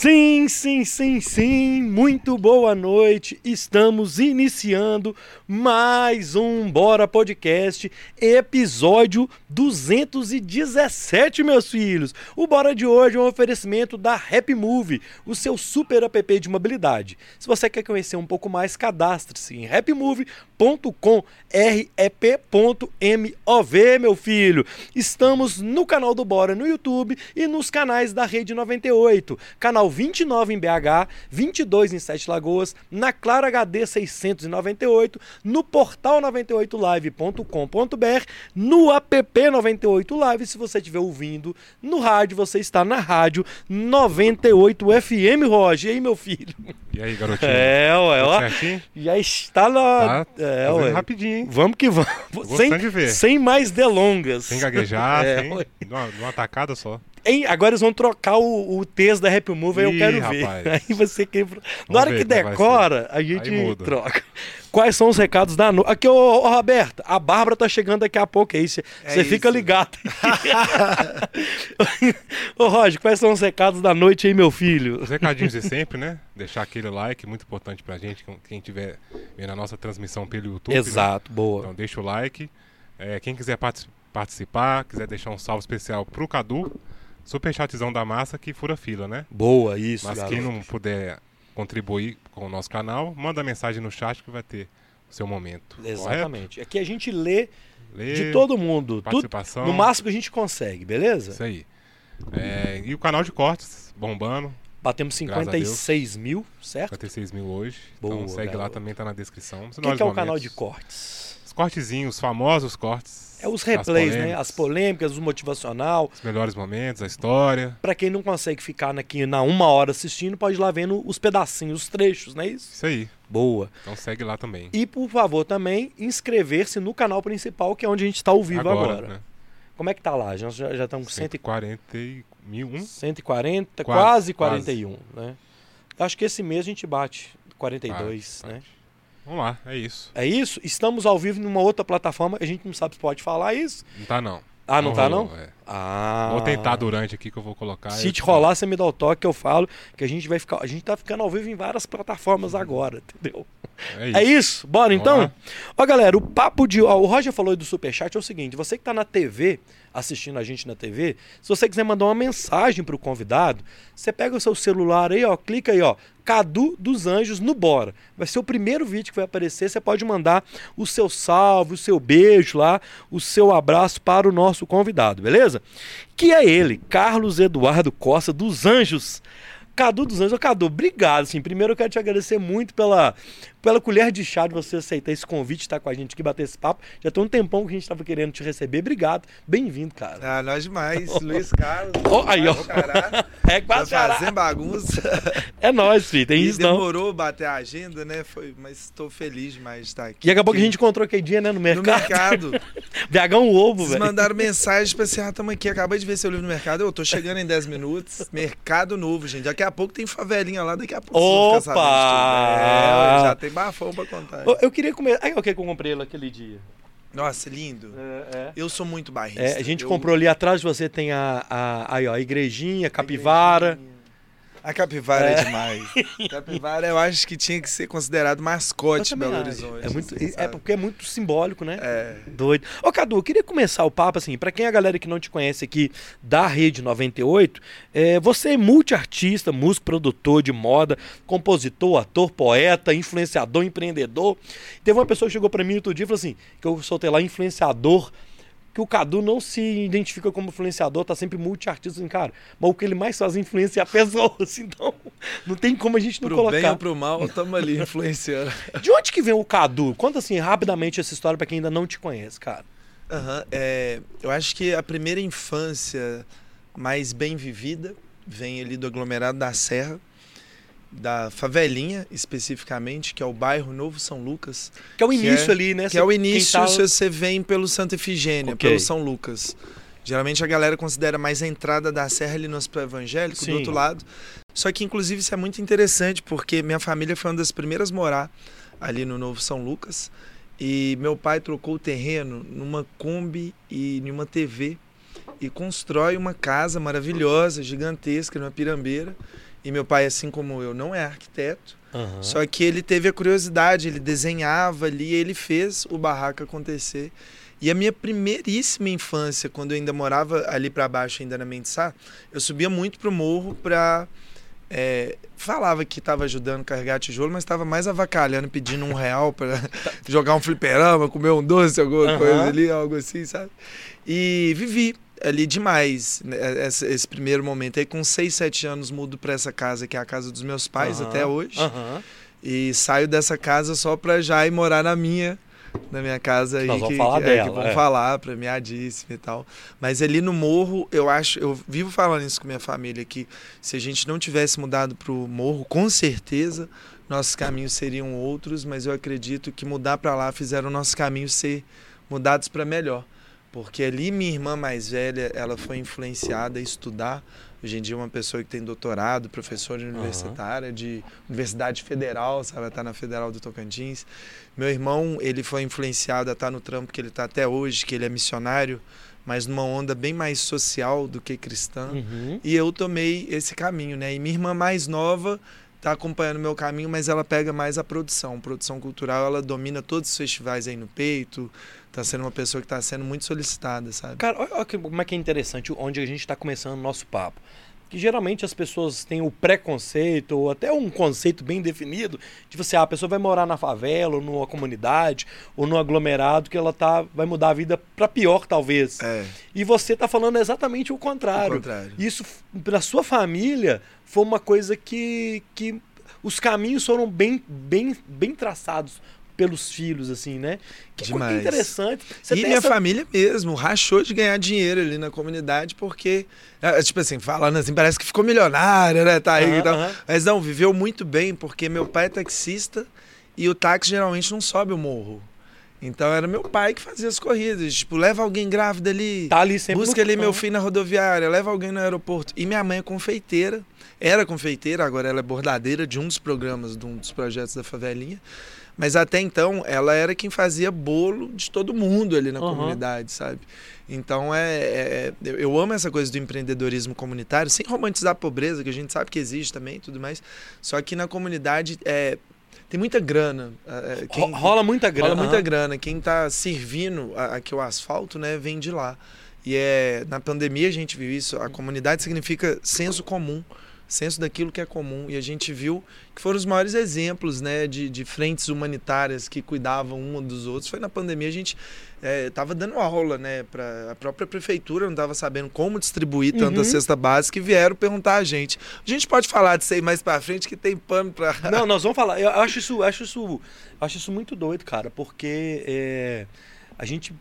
Sim, sim, sim, sim. Muito boa noite. Estamos iniciando mais um Bora Podcast, episódio 217, meus filhos. O Bora de hoje é um oferecimento da Happy Move, o seu super app de mobilidade. Se você quer conhecer um pouco mais, cadastre-se em happymove.com, meu filho. Estamos no canal do Bora no YouTube e nos canais da Rede 98. Canal 29 em BH, 22 em Sete Lagoas, na Claro HD 698, no portal 98live.com.br, no app 98 Live, se você estiver ouvindo no rádio, você está na rádio 98 FM, Roger. E aí, meu filho? E aí, garotinho? É, ué, ó. Já está na. Tá é, ué. rapidinho, hein? Vamos que vamos. Sem, sem mais delongas. Sem gaguejar, É, sem... Numa, numa tacada só. Hein, agora eles vão trocar o, o texto da Happy Move, aí eu quero ver. rapaz. Aí você quebra. Na hora ver que é decora, a gente troca. Quais são os recados da noite? Aqui, ô, ô Roberto, a Bárbara tá chegando daqui a pouco aí. Você É fica ligado. ô, Roger, quais são os recados da noite aí, meu filho? Os recadinhos de sempre, né? Deixar aquele like, muito importante pra gente, quem estiver vendo a nossa transmissão pelo YouTube. né? Exato, boa. Então deixa o like. É, quem quiser parti- participar, quiser deixar um salve especial pro Cadu, super chatzão da massa que fura fila, né? Boa, isso, Mas garoto. quem não puder contribuir com o nosso canal, manda mensagem no chat que vai ter o seu momento. correto? Exatamente. Aqui a gente lê Lê, de todo mundo. Tudo, participação. no máximo que a gente consegue, beleza? Isso aí. É, e o canal de cortes bombando, Batemos Graças a 56 mil, certo? 56 mil hoje. Boa, então segue lá garoto. também, tá na descrição. O que, que é o canal de cortes? Os cortezinhos, os famosos cortes. É os as replays, né? polêmicas, As polêmicas, o motivacional. Os melhores momentos, a história. Pra quem não consegue ficar aqui na uma hora assistindo, pode ir lá vendo os pedacinhos, os trechos, não é isso? Isso aí. Boa. Então segue lá também. E por favor também inscrever-se no canal principal, que é onde a gente está ao vivo agora. né? Como é que tá lá? Já, já, estamos com 100 140 mil, um? 140, Quase, quase quase. 41, né? Acho que esse mês a gente bate 42, Bate, né? bate. Vamos lá, é isso. É isso? Estamos ao vivo numa outra plataforma, a gente não sabe se pode falar isso. Não tá não. Ah, não, tá rolou, não? é. Ah. Vou tentar durante aqui que eu vou colocar. Se te rolar, você me dá o toque que eu falo que a gente vai ficar. A gente tá ficando ao vivo em várias plataformas agora, entendeu? É isso. É isso? Bora Vamos então? lá. Ó, galera, o papo de. Ó, o Roger falou aí do Superchat é o seguinte: você que tá na TV, assistindo a gente na TV, se você quiser mandar uma mensagem pro convidado, você pega o seu celular aí, ó, clica aí, ó. Cadu dos Anjos no Bora. Vai ser o primeiro vídeo que vai aparecer. Você pode mandar o seu salve, o seu beijo lá, o seu abraço para o nosso convidado, beleza? Que é ele, Carlos Eduardo Costa dos Anjos. Cadu dos Anjos, Cadu, obrigado. Assim, primeiro eu quero te agradecer muito pela, pela colher de chá de você aceitar esse convite, estar com a gente aqui, bater esse papo. Já tem um tempão que a gente estava querendo te receber. Obrigado. Bem-vindo, cara. Ah, nós demais. Luiz Carlos. Ó, aí, ó. Cará, É tá quase caralho. fazendo bagunça. É nóis, filho. Tem E isso não. demorou bater a agenda, né? Foi, mas estou feliz demais de estar aqui. E acabou que a gente encontrou aquele dia, né, no No mercado. mercado. Viagão ovo, Vocês velho. mandaram mensagem pra assim, ah, tamo aqui, acabei de ver seu livro no mercado. Eu tô chegando em 10 minutos. Mercado novo, gente. Daqui a pouco tem favelinha lá, daqui a pouco vocês vão ficar Opa! sabendo. É, já tem bafão pra contar. Ô, Eu queria comer. Aí, o que eu comprei lá aquele dia? Nossa, lindo. É, é. Eu sou muito barrista. É, a gente Eu- comprou ali atrás de você tem a, a, aí, ó, a igrejinha, a capivara. A capivara é, É. demais. Capivara eu acho que tinha que ser considerado mascote de Belo acho. Horizonte. É, muito, assim, é porque é muito simbólico, né? É. Doido. Ô, Cadu, eu queria começar o papo assim, pra quem é a galera que não te conhece aqui da Rede 98, é, você é multiartista, músico, produtor de moda, compositor, ator, poeta, influenciador, empreendedor. Teve uma pessoa que chegou pra mim outro dia e falou assim, que eu soltei lá, influenciador, que o Cadu não se identifica como influenciador, tá sempre multiartista, assim, cara, mas o que ele mais faz é influenciar pessoas, então não tem como a gente não Pro bem colocar. ou pro mal, estamos ali influenciando. De onde que vem o Cadu? Conta assim rapidamente essa história pra quem ainda não te conhece, cara. Aham, é, eu acho que a primeira infância mais bem vivida vem ali do aglomerado da Serra, da favelinha especificamente, que é o bairro Novo São Lucas, Que é o início é- ali, né? que é o início tá- se você vem pelo Santa Efigênia, Ok. pelo São Lucas. Geralmente a galera considera mais a entrada da serra ali no Hospital Evangélico, Sim. do outro lado. Só que, inclusive, isso é muito interessante, porque minha família foi uma das primeiras a morar ali no Novo São Lucas. E meu pai trocou o terreno numa Kombi e numa TV e constrói uma casa maravilhosa, gigantesca, numa pirambeira. E meu pai, assim como eu, não é arquiteto. Aham. Só que ele teve a curiosidade, ele desenhava ali, ele fez o barraco acontecer. E a minha primeiríssima infância, quando eu ainda morava ali para baixo, ainda na Mendesá, eu subia muito pro morro pra. é, falava que estava ajudando a carregar tijolo, mas estava mais avacalhando, pedindo um real para jogar um fliperama, comer um doce, alguma Aham. coisa ali, algo assim, sabe? E vivi ali demais né, esse, esse primeiro momento. Aí com 6, 7 anos mudo para essa casa, que é a casa dos meus pais Aham. até hoje. Aham. E saio dessa casa só pra já ir morar na minha, na minha casa aí que, falar que, é, que dela, vão é. falar, premiadíssima e tal. Mas ali no morro, eu acho, eu vivo falando isso com minha família que se a gente não tivesse mudado pro morro, com certeza nossos caminhos seriam outros, mas eu acredito que mudar pra lá fizeram nossos caminhos ser mudados pra melhor. Porque ali minha irmã mais velha, ela foi influenciada a estudar. Hoje em dia uma pessoa que tem doutorado, professora universitária de Universidade Federal, sabe? Ela tá na Federal do Tocantins. Meu irmão, ele foi influenciado a estar no trampo que ele está até hoje, que ele é missionário, mas numa onda bem mais social do que cristã. Uhum. E eu tomei esse caminho, né? E minha irmã mais nova tá acompanhando o meu caminho, mas ela pega mais a produção. Produção cultural, ela domina todos os festivais aí no peito. Tá sendo uma pessoa que tá sendo muito solicitada, sabe? Cara, olha, olha como é que é interessante onde a gente está começando o nosso papo. Que geralmente as pessoas têm o preconceito, ou até um conceito bem definido, de você, ah, a pessoa vai morar na favela, ou numa comunidade, ou num aglomerado, que ela tá, vai mudar a vida para pior, talvez. É, E você tá falando exatamente o contrário. contrário. Isso, para sua família, foi uma coisa que, que os caminhos foram bem, bem, bem traçados pelos filhos, assim, né? Que coisa Demais. interessante. Você e minha essa- família mesmo rachou de ganhar dinheiro ali na comunidade porque, é, tipo assim, falando assim, parece que ficou milionária, né? Tá aí Aham, e tal. aham. Mas não, viveu muito bem porque meu pai é taxista e o táxi geralmente não sobe o morro. Então era meu pai que fazia as corridas. Tipo, leva alguém grávida ali. Tá ali Busca ali meu filho na rodoviária, leva alguém no aeroporto. E minha mãe é confeiteira. Era confeiteira, agora ela é bordadeira de um dos programas, de um dos projetos da favelinha. Mas até então, ela era quem fazia bolo de todo mundo ali na Aham. comunidade, sabe? Então, é, é- eu- eu amo essa coisa do empreendedorismo comunitário, sem romantizar a pobreza, que a gente sabe que existe também e tudo mais. Só que na comunidade é, tem muita grana. é, Ro- quem- rola muita grana. Rola muita grana. Quem tá servindo aqui o asfalto, né, vem de lá. E é, na pandemia a gente viu isso. A comunidade significa senso comum, senso daquilo que é comum. E a gente viu que foram os maiores exemplos, né, de, de frentes humanitárias que cuidavam um dos outros. Foi na pandemia a gente estava dando aula, né, para a própria prefeitura não estava sabendo como distribuir tanta Uhum. cesta básica e vieram perguntar a gente. A gente pode falar disso aí mais para frente que tem pano para Não, nós vamos falar. Eu acho isso, acho isso, acho isso muito doido, cara, porque é, a gente,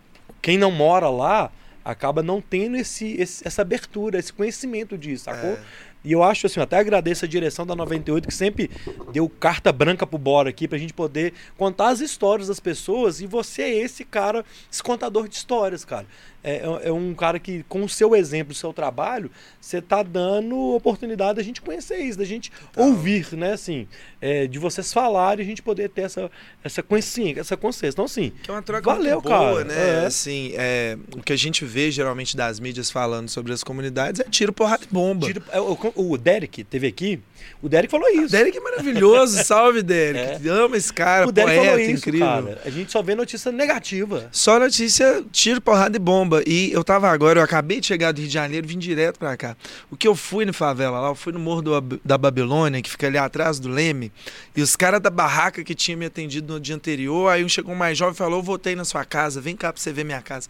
quem não mora lá, acaba não tendo esse, esse- essa abertura, esse conhecimento disso, sacou? É. E eu acho assim, eu até agradeço a direção da 98 que sempre deu carta branca pro Bora aqui pra gente poder contar as histórias das pessoas. E você é esse cara, esse contador de histórias, cara. É, é um cara que, com o seu exemplo, o seu trabalho, você tá dando oportunidade da gente conhecer isso, da gente ouvir, né? Assim, é, de vocês falarem e a gente poder ter essa, essa consciência, essa consciência. Então, assim, Que é uma troca Valeu, muito boa, cara. né? É. Assim, é, o que a gente vê geralmente das mídias falando sobre as comunidades é tiro, porrada e bomba. tira- é, o, o Derek teve aqui, o Derek falou isso. Derek é maravilhoso, salve Derek. Amo esse cara, o Derek poeta, falou isso, incrível. cara. A gente só vê notícia negativa. Só notícia, tiro, porrada e bomba. E eu tava agora, eu acabei de chegar do Rio de Janeiro, vim direto pra cá. O que eu fui no favela lá, eu fui no Morro do da Babilônia, que fica ali atrás do Leme, e os caras da barraca que tinham me atendido no dia anterior, aí um chegou mais jovem e falou: Eu voltei na sua casa, vem cá pra você ver minha casa.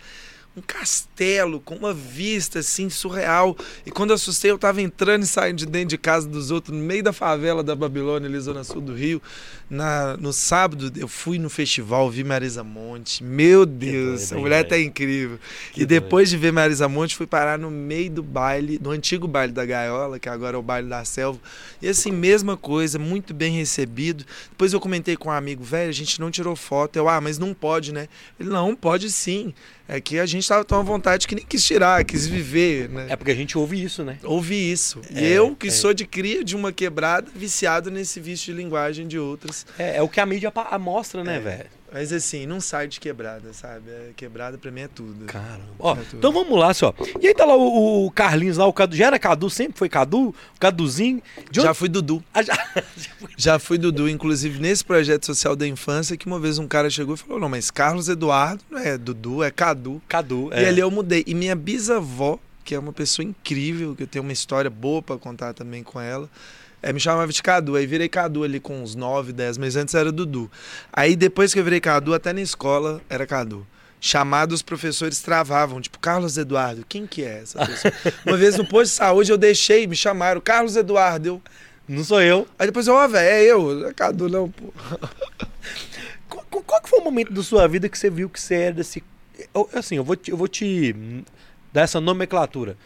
Um castelo com uma vista assim surreal. E quando eu assustei, eu tava entrando e saindo de dentro de casa dos outros, no meio da favela da Babilônia, ali, zona sul do Rio. Na, no sábado, eu fui no festival, vi Marisa Monte. Meu Deus, doido, a hein, mulher tá incrível. Que e depois de ver Marisa Monte, fui parar no meio do baile, no antigo baile da Gaiola, que agora é o baile da Selva. E assim, mesma coisa, muito bem recebido. Depois eu comentei com um amigo, velho, a gente não tirou foto. Eu, ah, mas não pode, né? Ele, não, pode sim. É que a gente tava tão à vontade que nem quis tirar, quis viver, né? É porque a gente ouve isso, né? Ouvi isso. E É, eu, que é. sou de cria de uma quebrada, viciado nesse vício de linguagem de outras. É, é o que a mídia mostra, né, É. velho? Mas assim, não sai de quebrada, sabe? É, quebrada pra mim é tudo. Caramba. Ó, É tudo. então vamos lá, só. E aí tá lá o, o Carlinhos lá, o Cadu. Já era Cadu? Sempre foi Cadu? O Caduzinho? Já fui Dudu. Ah, já... Já fui Dudu, inclusive nesse projeto social da infância, que uma vez um cara chegou e falou: Não, mas Carlos Eduardo não é Dudu, é Cadu. Cadu. E ali eu mudei. E minha bisavó, que é uma pessoa incrível, que eu tenho uma história boa pra contar também com ela, é, me chamava de Cadu. Aí virei Cadu ali com uns 9, 10, mas antes era Dudu. Aí depois que eu virei Cadu, até na escola era Cadu. Chamado, os professores travavam, tipo, Carlos Eduardo, quem que é essa pessoa? uma vez no posto de saúde eu deixei, me chamaram, Carlos Eduardo. Eu... Não sou eu. Aí depois eu, ó, velho, é eu, é Cadu não, pô. Qual, qual- que foi o momento da sua vida que você viu que você era desse. Assim, eu vou te, eu vou te hum, dar essa nomenclatura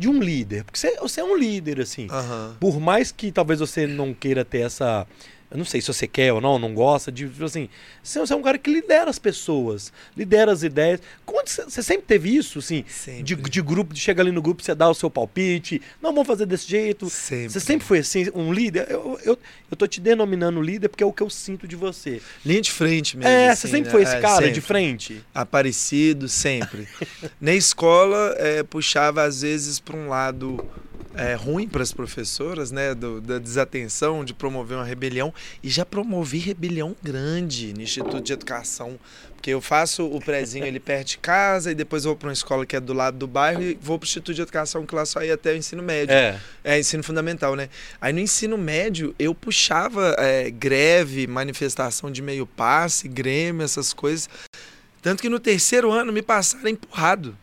de um líder. Porque você, você é um líder, assim. Aham. Por mais que talvez você não queira ter essa. Eu não sei se você quer ou não, não gosta, de tipo assim. Você é um cara que lidera as pessoas, lidera as ideias. Você, você sempre teve isso, assim? Sempre. De, de grupo, de chegar ali no grupo, você dar o seu palpite. Não, vamos fazer desse jeito. Sempre. Você sempre foi assim, um líder? Eu, eu, eu tô te denominando líder porque é o que eu sinto de você. Linha de frente mesmo. É, assim, você sempre né? foi esse É, cara sempre. de frente? Aparecido, sempre. Na escola, é, puxava às vezes para um lado é, ruim para as professoras, né? do- da desatenção, de promover uma rebelião. E já promovi rebelião grande no Instituto de Educação. Porque eu faço o prezinho ali perto de casa e depois vou para uma escola que é do lado do bairro e vou para o Instituto de Educação, que lá só ia até o ensino médio. É. É, ensino fundamental, né? Aí no ensino médio eu puxava é, greve, manifestação de meio passe, grêmio, essas coisas. Tanto que no terceiro ano me passaram empurrado.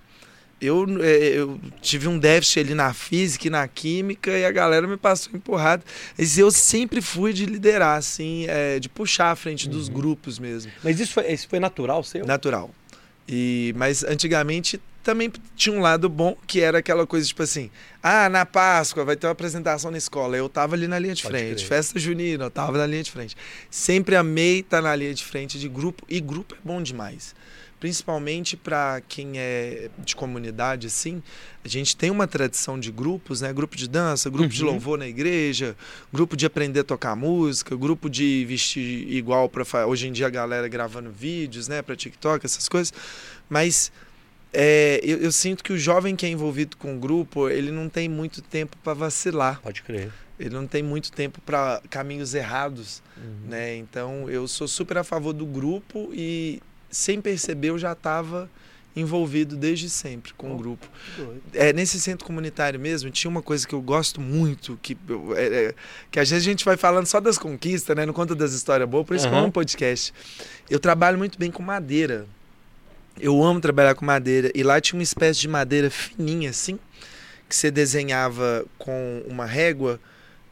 Eu, é, eu tive um déficit ali na física e na química e a galera me passou empurrado. Mas eu sempre fui de liderar, assim, é, de puxar a frente dos grupos mesmo. Mas isso foi, isso foi natural seu? Natural. E, mas antigamente também tinha um lado bom, que era aquela coisa tipo assim: ah, na Páscoa vai ter uma apresentação na escola. Eu tava ali na linha de Pode frente. crer. Festa junina, eu tava na linha de frente. Sempre amei estar na linha de frente de grupo, e grupo é bom demais. Principalmente para quem é de comunidade, assim, a gente tem uma tradição de grupos, né? Grupo de dança, grupo de Uhum. louvor na igreja, grupo de aprender a tocar música, grupo de vestir igual para hoje em dia a galera gravando vídeos, né, para TikTok, essas coisas. Mas é, eu, eu sinto que o jovem que é envolvido com o grupo, ele não tem muito tempo para vacilar, Pode crer. ele não tem muito tempo para caminhos errados, né? Então eu sou super a favor do grupo e sem perceber eu já estava envolvido desde sempre com o Oh. grupo. Que doido. É, nesse centro comunitário mesmo, tinha uma coisa que eu gosto muito, que, eu- é, é, que às vezes a gente vai falando só das conquistas, né? Não conta das histórias boas, por isso que eu Aham. amo podcast. Eu trabalho muito bem com madeira. Eu amo trabalhar com madeira. E lá tinha uma espécie de madeira fininha, assim, que você desenhava com uma régua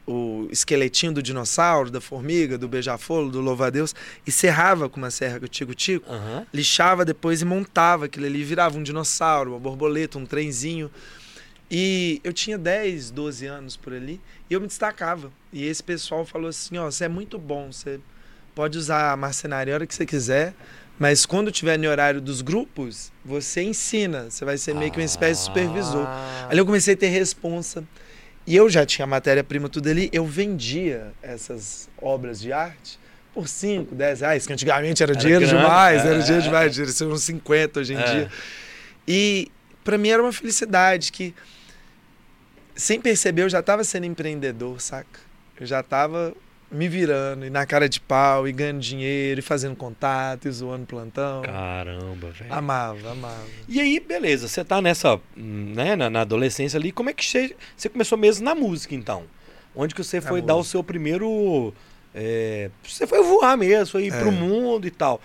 o esqueletinho do dinossauro, da formiga, do beija-flor, do louva-a-Deus, e serrava com uma serra com tico-tico Aham. lixava depois e montava aquilo ali, virava um dinossauro, uma borboleta, um trenzinho. E eu tinha 10, 12 anos por ali e eu me destacava. E esse pessoal falou assim: ó, você é muito bom, você pode usar a marcenaria a hora que você quiser, mas quando tiver no horário dos grupos, você ensina, você vai ser meio que uma espécie de supervisor. Ah. Ali eu comecei a ter responsa. E eu já tinha matéria-prima tudo ali, eu vendia essas obras de arte por 5, 10 reais, que antigamente era, Era dinheiro grana, demais, é, era dinheiro demais, dinheiro, são uns 50 hoje em É. dia. E pra mim era uma felicidade que, sem perceber, eu já tava sendo empreendedor, saca? Eu já tava me virando, e na cara de pau, e ganhando dinheiro, e fazendo contato, e zoando plantão. Caramba, velho. Amava, amava. E aí, beleza, você tá nessa, né, na, na adolescência ali, como é que você, você começou mesmo na música, então? Onde que você Na foi dar o seu primeiro... é, você foi voar mesmo, foi ir É. pro mundo e tal.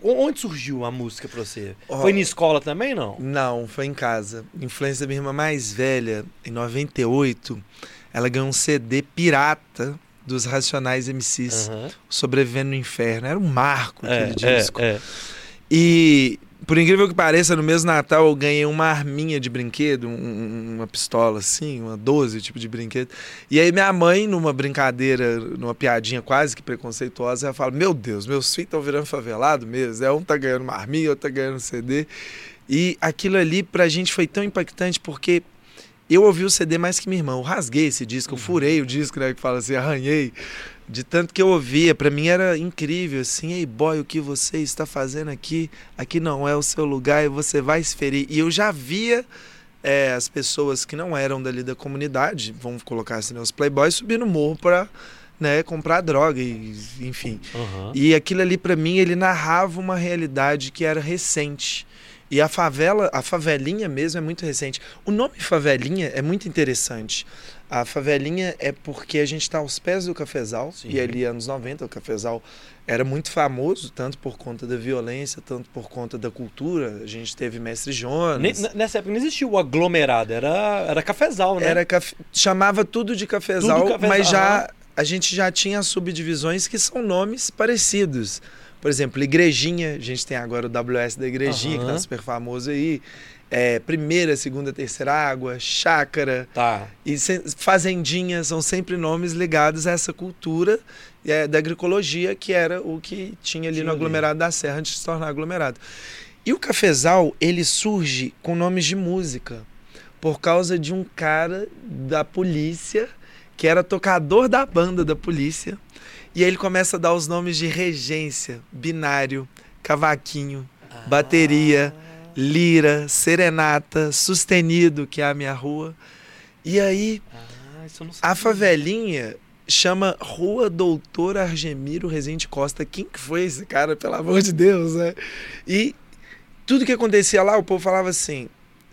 Onde surgiu a música pra você? Ó, Foi na escola também, não? Não, foi em casa. Influência da minha irmã mais velha, em 98, ela ganhou um CD pirata dos Racionais MCs, Aham. Sobrevivendo no Inferno. Era um marco aquele É, disco. é, é. E, por incrível que pareça, no mesmo Natal eu ganhei uma arminha de brinquedo, um- uma pistola assim, uma 12 tipo de brinquedo. E aí minha mãe, numa brincadeira, numa piadinha quase que preconceituosa, ela fala: Meu Deus, meus filhos estão virando favelado mesmo. É um tá ganhando uma arminha, outro tá ganhando um CD. E aquilo ali pra gente foi tão impactante porque eu ouvi o CD mais que minha irmã. Eu rasguei esse disco, eu furei o disco, né? Que fala assim, arranhei. De tanto que eu ouvia, para mim era incrível, assim, ei boy, o que você está fazendo aqui? Aqui não é o seu lugar e você vai se ferir. E eu já via é, as pessoas que não eram dali da comunidade, vamos colocar assim, né, os playboys, subir no morro para né, comprar droga, e, enfim. Uhum. E aquilo ali para mim, ele narrava uma realidade que era recente. E a favela, a favelinha mesmo é muito recente. O nome favelinha é muito interessante. A favelinha é porque a gente está aos pés do cafezal, Sim. e ali anos 90 o cafezal era muito famoso, tanto por conta da violência, tanto por conta da cultura. A gente teve Mestre Jonas. Nessa época não existia o aglomerado, era, era cafezal, né? Era cafe- chamava tudo de cafezal, Tudo cafezal, mas já a gente já tinha subdivisões que são nomes parecidos. Por exemplo, Igrejinha, a gente tem agora o WS da Igrejinha, que Aham. tá super famoso aí. É, primeira, segunda, terceira água, chácara Tá. e fazendinha são sempre nomes ligados a essa cultura é, da agroecologia, que era o que tinha ali Tinha no ali. aglomerado da Serra antes de se tornar aglomerado. E o cafezal, ele surge com nomes de música, por causa de um cara da polícia, que era tocador da banda da polícia, e aí ele começa a dar os nomes de regência, binário, cavaquinho, bateria, lira, serenata, sustenido, que é a minha rua. E aí Ah, isso eu não a favelinha chama Rua Doutor Argemiro Rezende Costa. Quem que foi esse cara, pelo amor de Deus, né? E tudo que acontecia lá, o povo falava assim,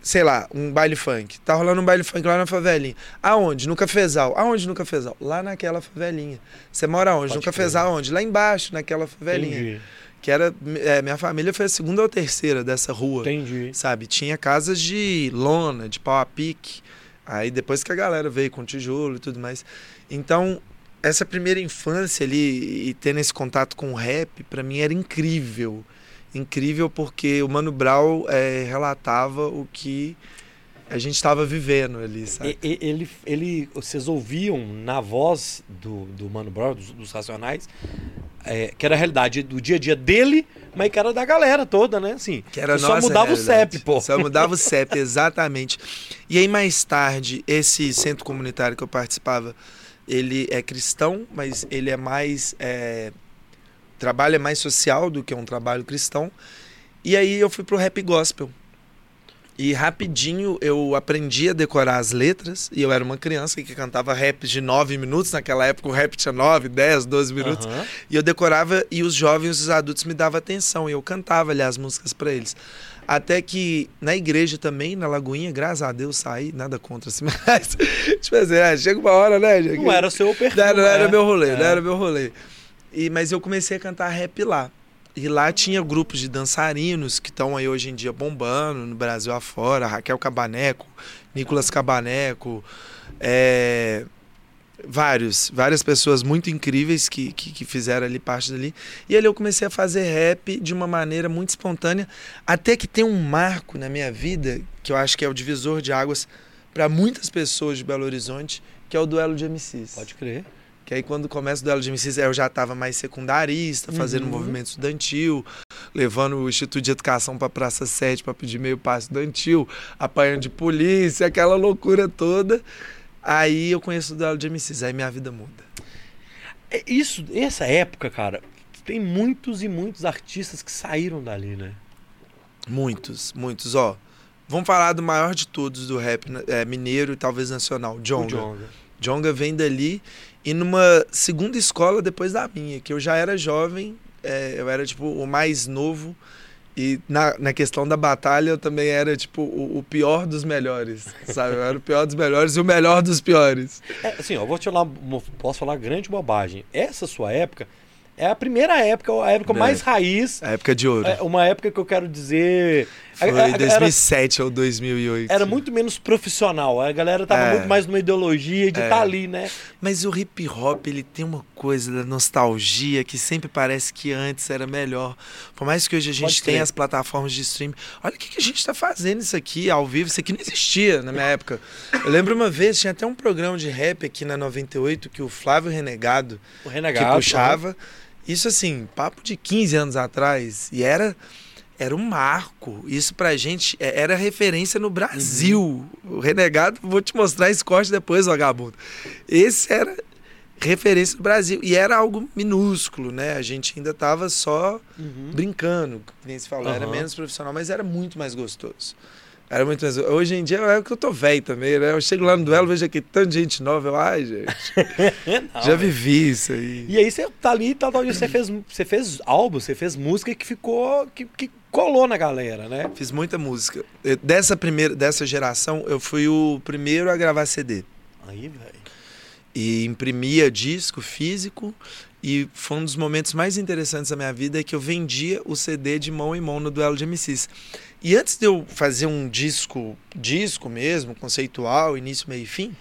sei lá, um baile funk. Tá rolando um baile funk lá na favelinha. Aonde? No cafezal. Aonde no cafezal? Lá naquela favelinha. Você mora onde? Pode no cafezal aonde? Lá embaixo, naquela favelinha. Entendi. Que era, é, minha família foi a segunda ou terceira dessa rua Entendi. sabe? Tinha casas de lona, de pau a pique. Aí depois que a galera veio com tijolo e tudo mais. Então, essa primeira infância ali e tendo esse contato com o rap, pra mim era incrível. Incrível porque o Mano Brown é, relatava o que a gente estava vivendo ali, sabe? Ele, ele, vocês ouviam na voz do, do Mano Brown, dos, dos Racionais, é, que era a realidade do dia a dia dele, mas que era da galera toda, né? Assim, Que era só mudava o realidade. CEP, pô. Só mudava o CEP, exatamente. E aí, mais tarde, esse centro comunitário que eu participava, ele é cristão, mas ele é mais. É, trabalho é mais social do que um trabalho cristão. E aí eu fui pro rap gospel. E rapidinho eu aprendi a decorar as letras. E eu era uma criança que cantava rap de 9 minutos. Naquela época o rap tinha 9, 10, 12 minutos. Aham. E eu decorava e os jovens, os adultos me davam atenção. E eu cantava ali as músicas para eles. Até que na igreja também, na Lagoinha, graças a Deus saí, nada contra assim, mas tipo assim, ah, chega uma hora, né? gente, Não era o seu perfil. não, não era é. meu rolê, É. não era meu rolê. E, mas eu comecei a cantar rap lá. E lá tinha grupos de dançarinos que estão aí hoje em dia bombando no Brasil afora. Raquel Cabaneco, Nicolas Cabaneco, é, vários, várias pessoas muito incríveis que, que, que fizeram ali parte dali. E ali eu comecei a fazer rap de uma maneira muito espontânea, até que tem um marco na minha vida, que eu acho que é o divisor de águas para muitas pessoas de Belo Horizonte, que é o duelo de MCs. Pode crer. Que aí quando começa o duelo de MCs, eu já estava mais secundarista, fazendo Uhum. movimento estudantil, levando o Instituto de Educação para Praça 7 para pedir meio passo estudantil, apanhando de polícia, aquela loucura toda. Aí eu conheço o duelo de MCs, aí minha vida muda. É Isso, essa época, cara, tem muitos e muitos artistas que saíram dali, né? Muitos, muitos, ó. Vamos falar do maior de todos do rap né, é, mineiro e talvez nacional, Jonga. Jonga vem dali e numa segunda escola depois da minha, que eu já era jovem, é, eu era tipo o mais novo e na, na questão da batalha eu também era tipo o, o pior dos melhores, sabe? Eu era o pior dos melhores e o melhor dos piores. É, assim, ó, eu vou te falar, posso falar grande bobagem. Essa sua época é a primeira época, a época É. mais raiz. A época de ouro. É uma época que eu quero dizer. Foi a- a- era- 2007 ou 2008. Era muito menos profissional. A galera tava É. muito mais numa ideologia de É. estar ali, né? Mas o hip hop, ele tem uma coisa da nostalgia que sempre parece que antes era melhor. Por mais que hoje a gente tenha as plataformas de streaming. Olha o que, que a gente tá fazendo isso aqui ao vivo. Isso aqui não existia na minha época. Eu lembro uma vez, tinha até um programa de rap aqui na 98 que o Flávio Renegado O que Renegado. puxava. Isso assim, papo de 15 anos atrás. E era. era um marco. Isso pra gente é, era referência no Brasil. O Renegado, vou te mostrar esse corte depois, vagabundo. Esse era referência no Brasil. E era algo minúsculo, né? A gente ainda tava só Uhum. brincando, que nem se falou. Era Aham. menos profissional, mas era muito mais gostoso. Era muito mais... Hoje em dia é que eu tô velho também, né? Eu chego lá no duelo, vejo aqui tanta gente nova. Eu, ai, gente, Não, já é. vivi isso aí. E aí você tá ali, tal, tal dia você fez, você fez álbum, você fez música que ficou, que, que colou na galera, né? Fiz muita música. Eu- Dessa primeira, dessa geração, eu fui o primeiro a gravar CD. Aí, velho. E imprimia disco físico. E foi um dos momentos mais interessantes da minha vida é que eu vendia o CD de mão em mão no duelo de MCs. E antes de eu fazer um disco, disco mesmo, conceitual, início, meio e fim,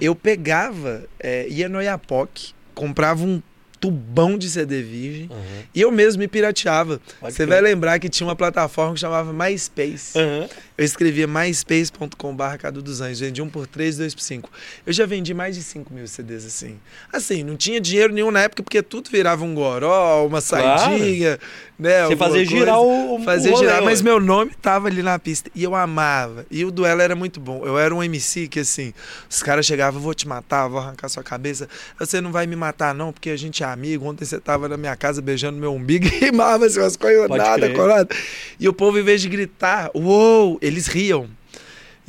eu pegava, é, ia no Iapoc, comprava um tubão de CD virgem Uhum. e eu mesmo me pirateava. Pode Você crer. vai lembrar que tinha uma plataforma que chamava MySpace. Uhum. Eu escrevia myspace.com.br Cadu dos Anjos, vendi um por 3, dois por 5. Eu já vendi mais de 5 mil CDs assim. Assim, não tinha dinheiro nenhum na época, porque tudo virava um goró, uma Claro. saidinha, né? Você fazia coisa. girar o, Fazia o rolê, girar, mas ué. meu nome tava ali na pista. E eu amava. E o duelo era muito bom. Eu era um MC que, assim, os caras chegavam, vou te matar, vou arrancar sua cabeça. Você não vai me matar, não, porque a gente amigo. Ontem você tava na minha casa beijando meu umbigo e rimava assim, umas coisas Pode nada, crer. E o povo, em vez de gritar, uou, eles riam.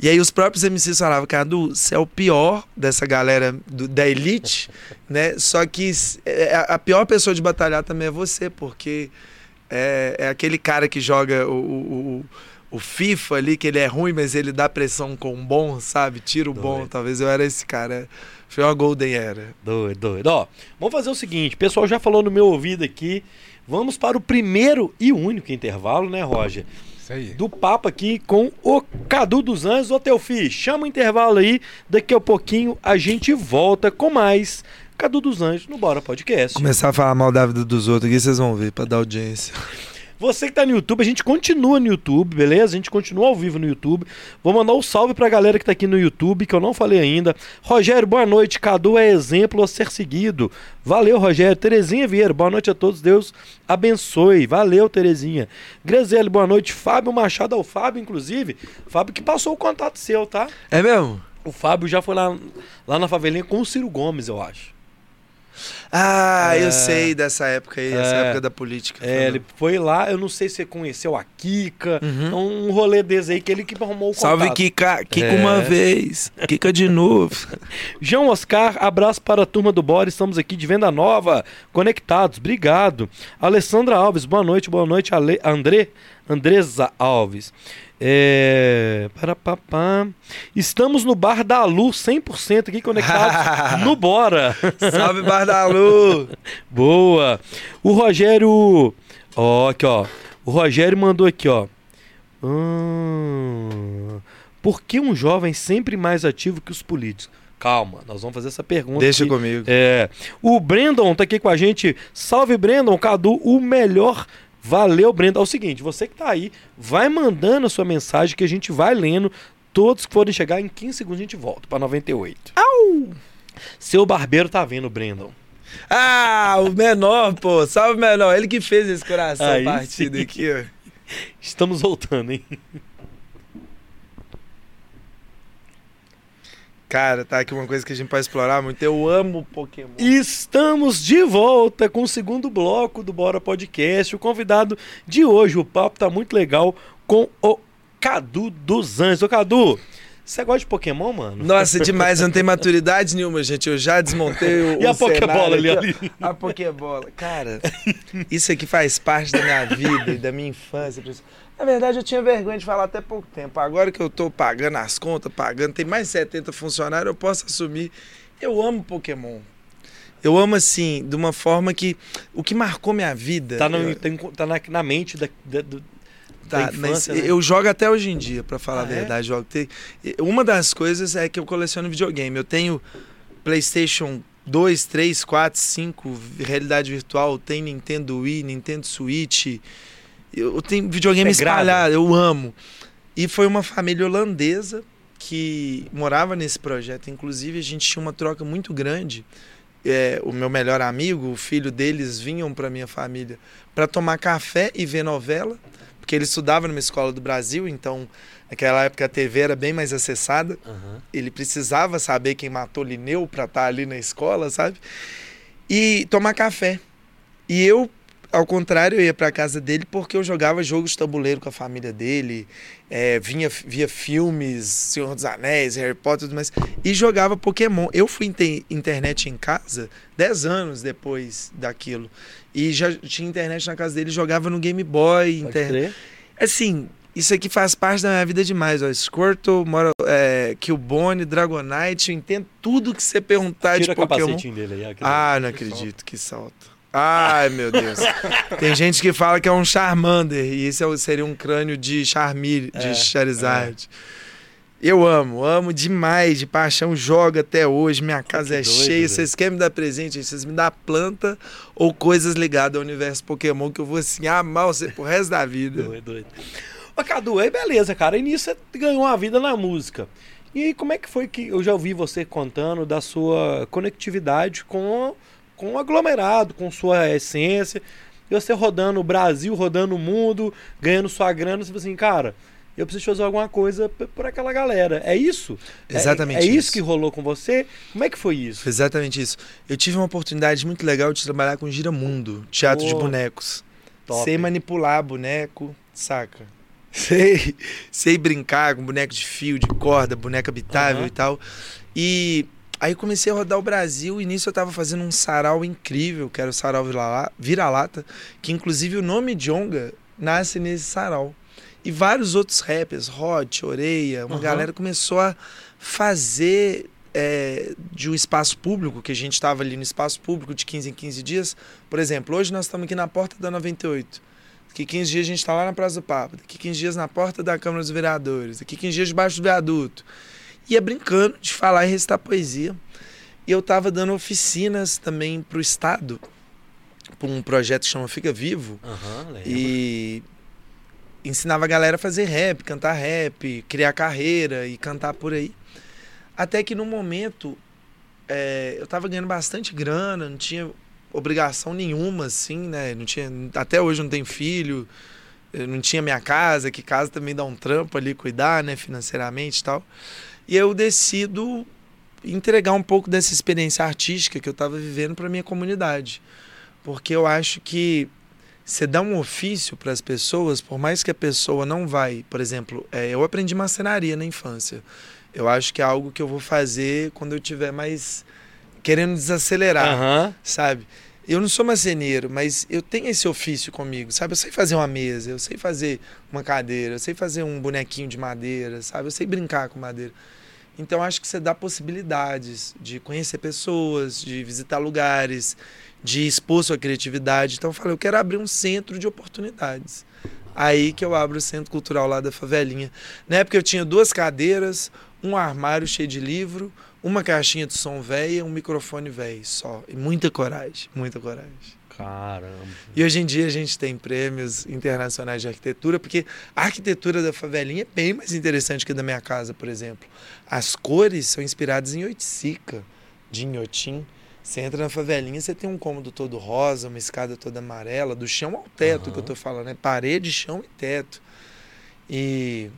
E aí os próprios MCs falavam, Cadu, você é o pior dessa galera do- da elite, né? Só que s- é, a pior pessoa de batalhar também é você, porque é, é aquele cara que joga o, o, o- o FIFA ali, que ele é ruim, mas ele dá pressão com o bom, sabe? Tira o bom. Doido. Talvez eu era esse cara. Foi uma Golden Era. Doido, doido. Ó, vamos fazer o seguinte, o pessoal já falou no meu ouvido aqui. Vamos para o primeiro e único intervalo, né, Roger? Isso aí. Do papo aqui com o Cadu dos Anjos. Ô, Teofi, chama o intervalo aí. Daqui a pouquinho a gente volta com mais Cadu dos Anjos no Bora Podcast. Começar a falar mal da vida dos outros aqui, vocês vão ver, pra dar audiência. Você que tá no YouTube, a gente continua no YouTube, beleza? A gente continua ao vivo no YouTube. Vou mandar um salve pra galera que tá aqui no YouTube, que eu não falei ainda. Rogério, boa noite. Cadu é exemplo a ser seguido. Valeu, Rogério. Terezinha Vieira, boa noite a todos. Deus abençoe. Valeu, Terezinha. Grezelli, boa noite. Fábio Machado, é o Fábio, inclusive. Fábio que passou o contato seu, tá? É mesmo? O Fábio já foi lá, lá na favelinha com o Ciro Gomes, eu acho. Ah, É. eu sei dessa época aí, essa É. época da política. É, ele foi lá, eu não sei se você conheceu a Kika, Uhum. um rolê desse aí que ele que arrumou o contato. Salve Kika, Kika É. uma vez, Kika de novo. João Oscar, abraço para a turma do Bora, estamos aqui de Venda Nova, conectados, obrigado. Alessandra Alves, boa noite, boa noite, Ale... André, Andresa Alves. É... Para papá. Estamos no Bar da Lu, 100% aqui conectados no Bora. Salve Boa. O Rogério, ó, aqui ó. O Rogério mandou aqui, ó. Hum, por que um jovem sempre mais ativo que os políticos? Calma, nós vamos fazer essa pergunta. Deixa aqui. comigo. É. O Brandon tá aqui com a gente. Salve, Brandon. Cadu, o melhor. Valeu, Brandon. É o seguinte, você que tá aí, vai mandando a sua mensagem que a gente vai lendo. Todos que forem chegar em 15 segundos a gente volta pra 98. Au! Seu barbeiro tá vendo, Brandon. Ah, o menor, pô. Salve menor. Ele que fez esse coração Aí partido sim. aqui, ó. Estamos voltando, hein? Cara, tá aqui uma coisa que a gente pode explorar muito. Eu amo Pokémon. Estamos de volta com o segundo bloco do Bora Podcast. O convidado de hoje, o papo tá muito legal com o Cadu dos Anjos. Ô, Cadu, você gosta de Pokémon, mano? Nossa, demais. Eu não tenho maturidade nenhuma, gente. Eu já desmontei o. E a o cenário Pokébola ali, ali? A Pokébola. Cara, isso aqui faz parte da minha vida e da minha infância. Na verdade, eu tinha vergonha de falar até pouco tempo. Agora que eu tô pagando as contas, pagando, tem mais de 70 funcionários, eu posso assumir. Eu amo Pokémon. Eu amo assim, de uma forma que. O que marcou minha vida. Tá, no- eu- tem- tá na, na mente da, da- do- Tá, infância, mas né? eu jogo até hoje em dia, pra falar Ah, a é? verdade. Jogo. Tem- Uma das coisas é que eu coleciono videogame. Eu tenho PlayStation 2, 3, 4, 5, realidade virtual, tem Nintendo Wii, Nintendo Switch. Eu tenho videogame é espalhado, eu amo. E foi uma família holandesa que morava nesse projeto. Inclusive, a gente tinha uma troca muito grande. É, o meu melhor amigo, o filho deles, vinham para minha família para tomar café e ver novela, porque ele estudava numa escola do Brasil, então naquela época a TV era bem mais acessada. Aham. Ele precisava saber quem matou Lineu para estar ali na escola, sabe? E tomar café. E eu, ao contrário, eu ia para casa dele porque eu jogava jogos de tabuleiro com a família dele, é, vinha, via filmes, Senhor dos Anéis, Harry Potter e tudo mais, e jogava Pokémon. Eu fui ter internet em casa 10 anos depois daquilo. E já tinha internet na casa dele, jogava no Game Boy. Inter... crer. Assim, isso aqui faz parte da minha vida demais. Ó. Squirtle, Moro, é, Killbone, Dragonite, eu entendo tudo que você perguntar Tira de o Pokémon. dele aí. Ah, não acredito, que salto. Ai, meu Deus. Tem gente que fala que é um Charmander e esse é seria um crânio de Charmir, de É, Charizard. Eu amo, amo demais, de paixão, jogo até hoje, minha casa é doido, cheia. Vocês querem me dar presente? Vocês me dão planta ou coisas ligadas ao universo Pokémon que eu vou assim amar você pro resto da vida. Doido, doido. Ô, Cadu, aí beleza, cara. E nisso você ganhou uma vida na música. E aí, como é que foi que eu já ouvi você contando da sua conectividade com, com o aglomerado, com sua essência? E você rodando o Brasil, rodando o mundo, ganhando sua grana, você falou assim, cara, eu preciso fazer alguma coisa por aquela galera. É isso? É- Exatamente É, isso isso. que rolou com você? Como é que foi isso? Exatamente isso. Eu tive uma oportunidade muito legal de trabalhar com Giramundo, teatro de bonecos. Top. Sei manipular boneco, saca? Sei, sei brincar com boneco de fio, de corda, boneca habitável Aham. e tal. E aí comecei a rodar o Brasil e nisso eu tava fazendo um sarau incrível, que era o sarau Vira- Vira-Lata, que inclusive o nome Jonga nasce nesse sarau. E vários outros rappers, Hot, Oreia, uma Aham. galera começou a fazer é, de um espaço público, que a gente estava ali no espaço público de 15 em 15 dias. Por exemplo, hoje nós estamos aqui na porta da 98. Daqui 15 dias a gente está lá na Praça do Papa. Daqui 15 dias na porta da Câmara dos Vereadores. Daqui 15 dias debaixo do viaduto. Ia brincando de falar e recitar poesia. E eu estava dando oficinas também para o Estado, para um projeto que chama Fica Vivo. Lembro. E ensinava a galera a fazer rap, cantar rap, criar carreira e cantar por aí. Até que no momento é, eu tava ganhando bastante grana, não tinha obrigação nenhuma, assim, né? Não tinha, até hoje não tenho filho, não tinha minha casa, que casa também dá um trampo ali, cuidar, né, financeiramente e tal. E eu decido entregar um pouco dessa experiência artística que eu estava vivendo para minha comunidade. Porque eu acho que você dá um ofício para as pessoas, por mais que a pessoa não vai, por exemplo, é, eu aprendi marcenaria na infância. Eu acho que é algo que eu vou fazer quando eu tiver mais querendo desacelerar, Aham. sabe? Eu não sou marceneiro, mas eu tenho esse ofício comigo, sabe? Eu sei fazer uma mesa, eu sei fazer uma cadeira, eu sei fazer um bonequinho de madeira, sabe? Eu sei brincar com madeira. Então acho que você dá possibilidades de conhecer pessoas, de visitar lugares, de expor sua criatividade. Então eu falei, eu quero abrir um centro de oportunidades. Aí que eu abro o centro cultural lá da favelinha. Na época eu tinha duas cadeiras, um armário cheio de livro, uma caixinha de som velha, um microfone velho só. E muita coragem, muita coragem. Caramba. E hoje em dia a gente tem prêmios internacionais de arquitetura, porque a arquitetura da favelinha é bem mais interessante que a da minha casa, por exemplo. As cores são inspiradas em Oiticica, de Inhotim. Você entra na favelinha, você tem um cômodo todo rosa, uma escada toda amarela, do chão ao teto Aham. que eu tô falando, é parede, chão e teto. E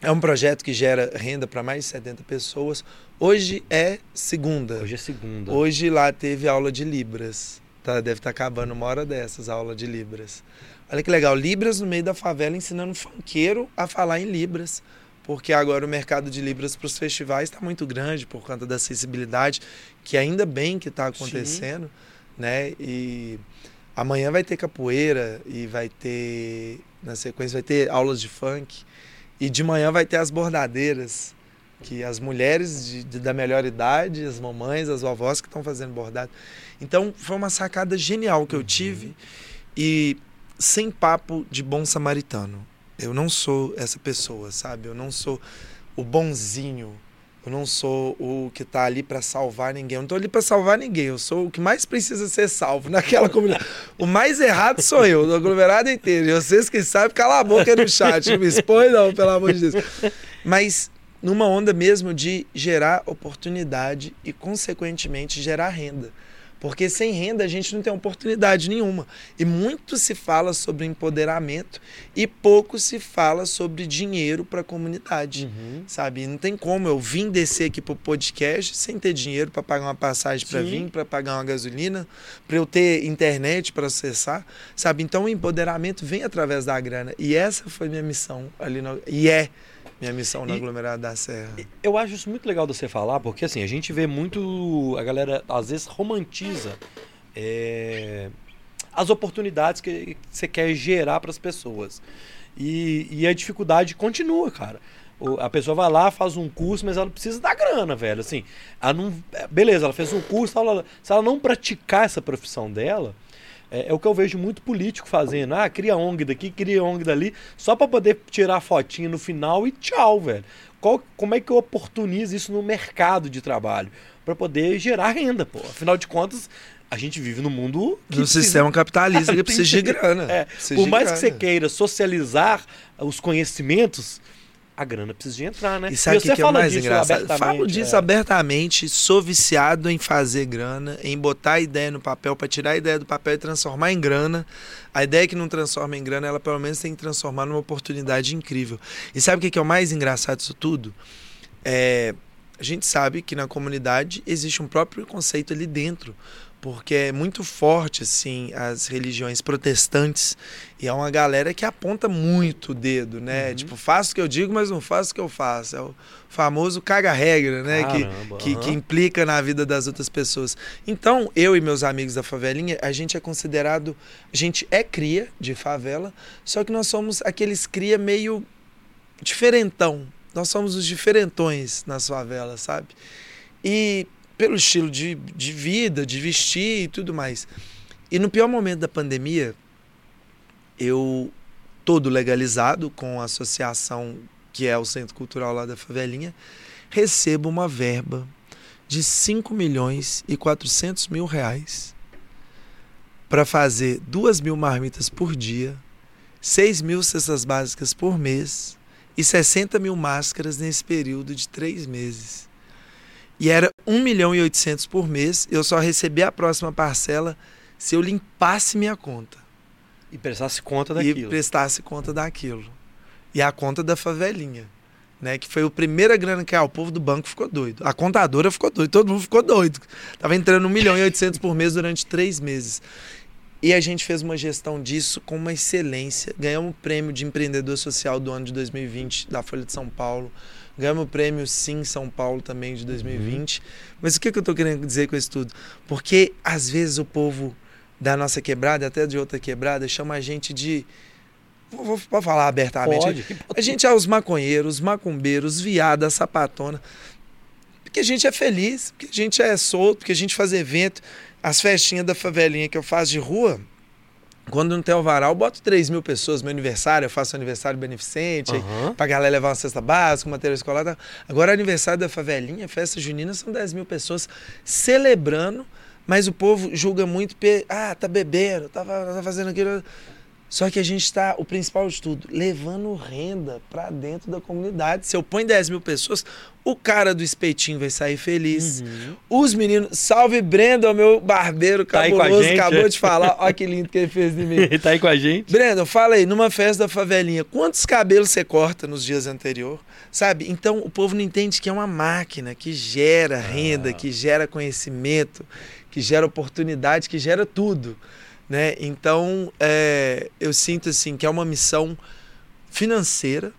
é um projeto que gera renda para mais de 70 pessoas. Hoje é segunda. Hoje é segunda. Hoje lá teve aula de Libras. Tá, deve estar acabando uma hora dessas, a aula de Libras. Olha que legal, Libras no meio da favela ensinando funkeiro a falar em Libras. Porque agora o mercado de Libras para os festivais está muito grande por conta da acessibilidade, que ainda bem que está acontecendo, né? E amanhã vai ter capoeira e vai ter, na sequência, vai ter aulas de funk. E de manhã vai ter as bordadeiras, que as mulheres de- de- da melhor idade, as mamães, as vovós que estão fazendo bordado. Então foi uma sacada genial que eu tive e sem papo de bom samaritano. Eu não sou essa pessoa, sabe? Eu não sou o bonzinho. Eu não sou o que tá ali para salvar ninguém. Eu não tô ali para salvar ninguém. Eu sou o que mais precisa ser salvo naquela comunidade. O mais errado sou eu, do aglomerado inteiro. E vocês que sabem, cala a boca no chat. Não me expõe, não, pelo amor de Deus. Mas numa onda mesmo de gerar oportunidade e, consequentemente, gerar renda. Porque sem renda a gente não tem oportunidade nenhuma. E muito se fala sobre empoderamento e pouco se fala sobre dinheiro para a comunidade, Uhum. sabe? Não tem como eu vim descer aqui pro podcast sem ter dinheiro para pagar uma passagem para vir, para pagar uma gasolina, para eu ter internet para acessar, sabe? Então o empoderamento vem através da grana. E essa foi minha missão ali no... e é minha missão no E- aglomerado da Serra. Eu acho isso muito legal de você falar, porque assim, a gente vê muito. A galera às vezes romantiza é, as oportunidades que você quer gerar para as pessoas. E, e a dificuldade continua, cara. A pessoa vai lá, faz um curso, mas ela precisa da grana, velho. Assim, ela não, é, beleza, ela fez um curso, ela- se ela não praticar essa profissão dela, é, é o que eu vejo muito político fazendo. Ah, cria ONG daqui, cria ONG dali, só para poder tirar a fotinha no final e tchau, velho. Qual- como é que eu oportunizo isso no mercado de trabalho? para poder gerar renda, pô. Afinal de contas, a gente vive num mundo que No precisa- sistema capitalista que precisa de grana. É, Precisa por mais que você grana. queira socializar os conhecimentos, a grana precisa de entrar, né? E sabe o que, que é mais engraçado? Falo abertamente, disso é. abertamente, sou viciado em fazer grana, em botar a ideia no papel, para tirar a ideia do papel e transformar em grana. A ideia que não transforma em grana, ela pelo menos tem que transformar numa oportunidade incrível. E sabe o que que é o mais engraçado disso tudo? É, a gente sabe que na comunidade existe um próprio conceito ali dentro, porque é muito forte assim as religiões protestantes e é uma galera que aponta muito o dedo, né? Uhum. Tipo, faço o que eu digo, mas não faço o que eu faço. É o famoso caga-regra, né? Que, Caramba, que, aham. que implica na vida das outras pessoas. Então, eu e meus amigos da favelinha, a gente é considerado. A gente é cria de favela, só que nós somos aqueles cria meio diferentão. Nós somos os diferentões nas favelas, sabe? E pelo estilo de, de vida, de vestir e tudo mais. E no pior momento da pandemia, eu, todo legalizado com a associação que é o Centro Cultural lá da Favelinha, recebo uma verba de 5 milhões e 400 mil reais para fazer duas mil marmitas por dia, 6 mil cestas básicas por mês e 60 mil máscaras nesse período de três meses. E era 1 milhão e 800 por mês, eu só recebi a próxima parcela se eu limpasse minha conta E prestasse conta e daquilo. prestasse conta daquilo. E a conta da favelinha, né? Que foi a primeira grana que ah, o povo do banco ficou doido. A contadora ficou doido, todo mundo ficou doido. Tava entrando 1 milhão e 800 por mês durante três meses. E a gente fez uma gestão disso com uma excelência. Ganhamos o prêmio de empreendedor social do ano de 2020 da Folha de São Paulo. Ganhamos o prêmio Sim São Paulo também de 2020. Mas o que, que eu tô querendo dizer com isso tudo? Porque às vezes o povo da nossa quebrada, até de outra quebrada, chama a gente de. Vou, vou- vou falar abertamente. Pode. A gente é os maconheiros, os macumbeiros, os viados, a sapatona. Porque a gente é feliz, porque a gente é solto, porque a gente faz evento. As festinhas da favelinha que eu faço de rua, quando não tem o varal, eu boto 3 mil pessoas. Meu aniversário, eu faço aniversário beneficente, Aham. pra galera levar uma cesta básica, um material escolar. tá? Agora, aniversário da favelinha, festa junina, são 10 mil pessoas celebrando, mas o povo julga muito, ah, tá bebendo, tá, tá fazendo aquilo. Só que a gente está, o principal de tudo, levando renda pra dentro da comunidade. Se eu ponho 10 mil pessoas, o cara do espetinho vai sair feliz. Uhum. Os meninos, salve Brenda, meu barbeiro Tá cabuloso, gente, acabou é? de falar. Olha que lindo que ele fez de mim. Ele tá aí com a gente. Brenda, fala aí, numa festa da favelinha, quantos cabelos você corta nos dias anteriores? Sabe? Então o povo não entende que é uma máquina que gera renda, Ah. que gera conhecimento, que gera oportunidade, que gera tudo. Né? Então é, eu sinto assim que é uma missão financeira,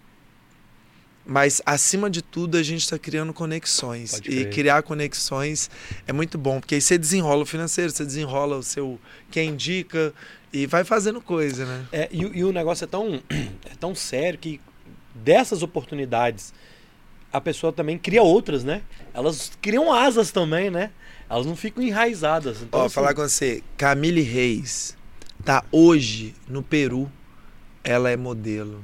mas acima de tudo a gente está criando conexões. E criar conexões é muito bom, porque aí você desenrola o financeiro, você desenrola o seu quem indica e vai fazendo coisa, né? É, e, o- e o negócio é tão, é tão sério que dessas oportunidades a pessoa também cria outras, né? Elas criam asas também, né? Elas não ficam enraizadas. Então, Ó, assim, falar com você, Camille Reis tá hoje no Peru. Ela é modelo.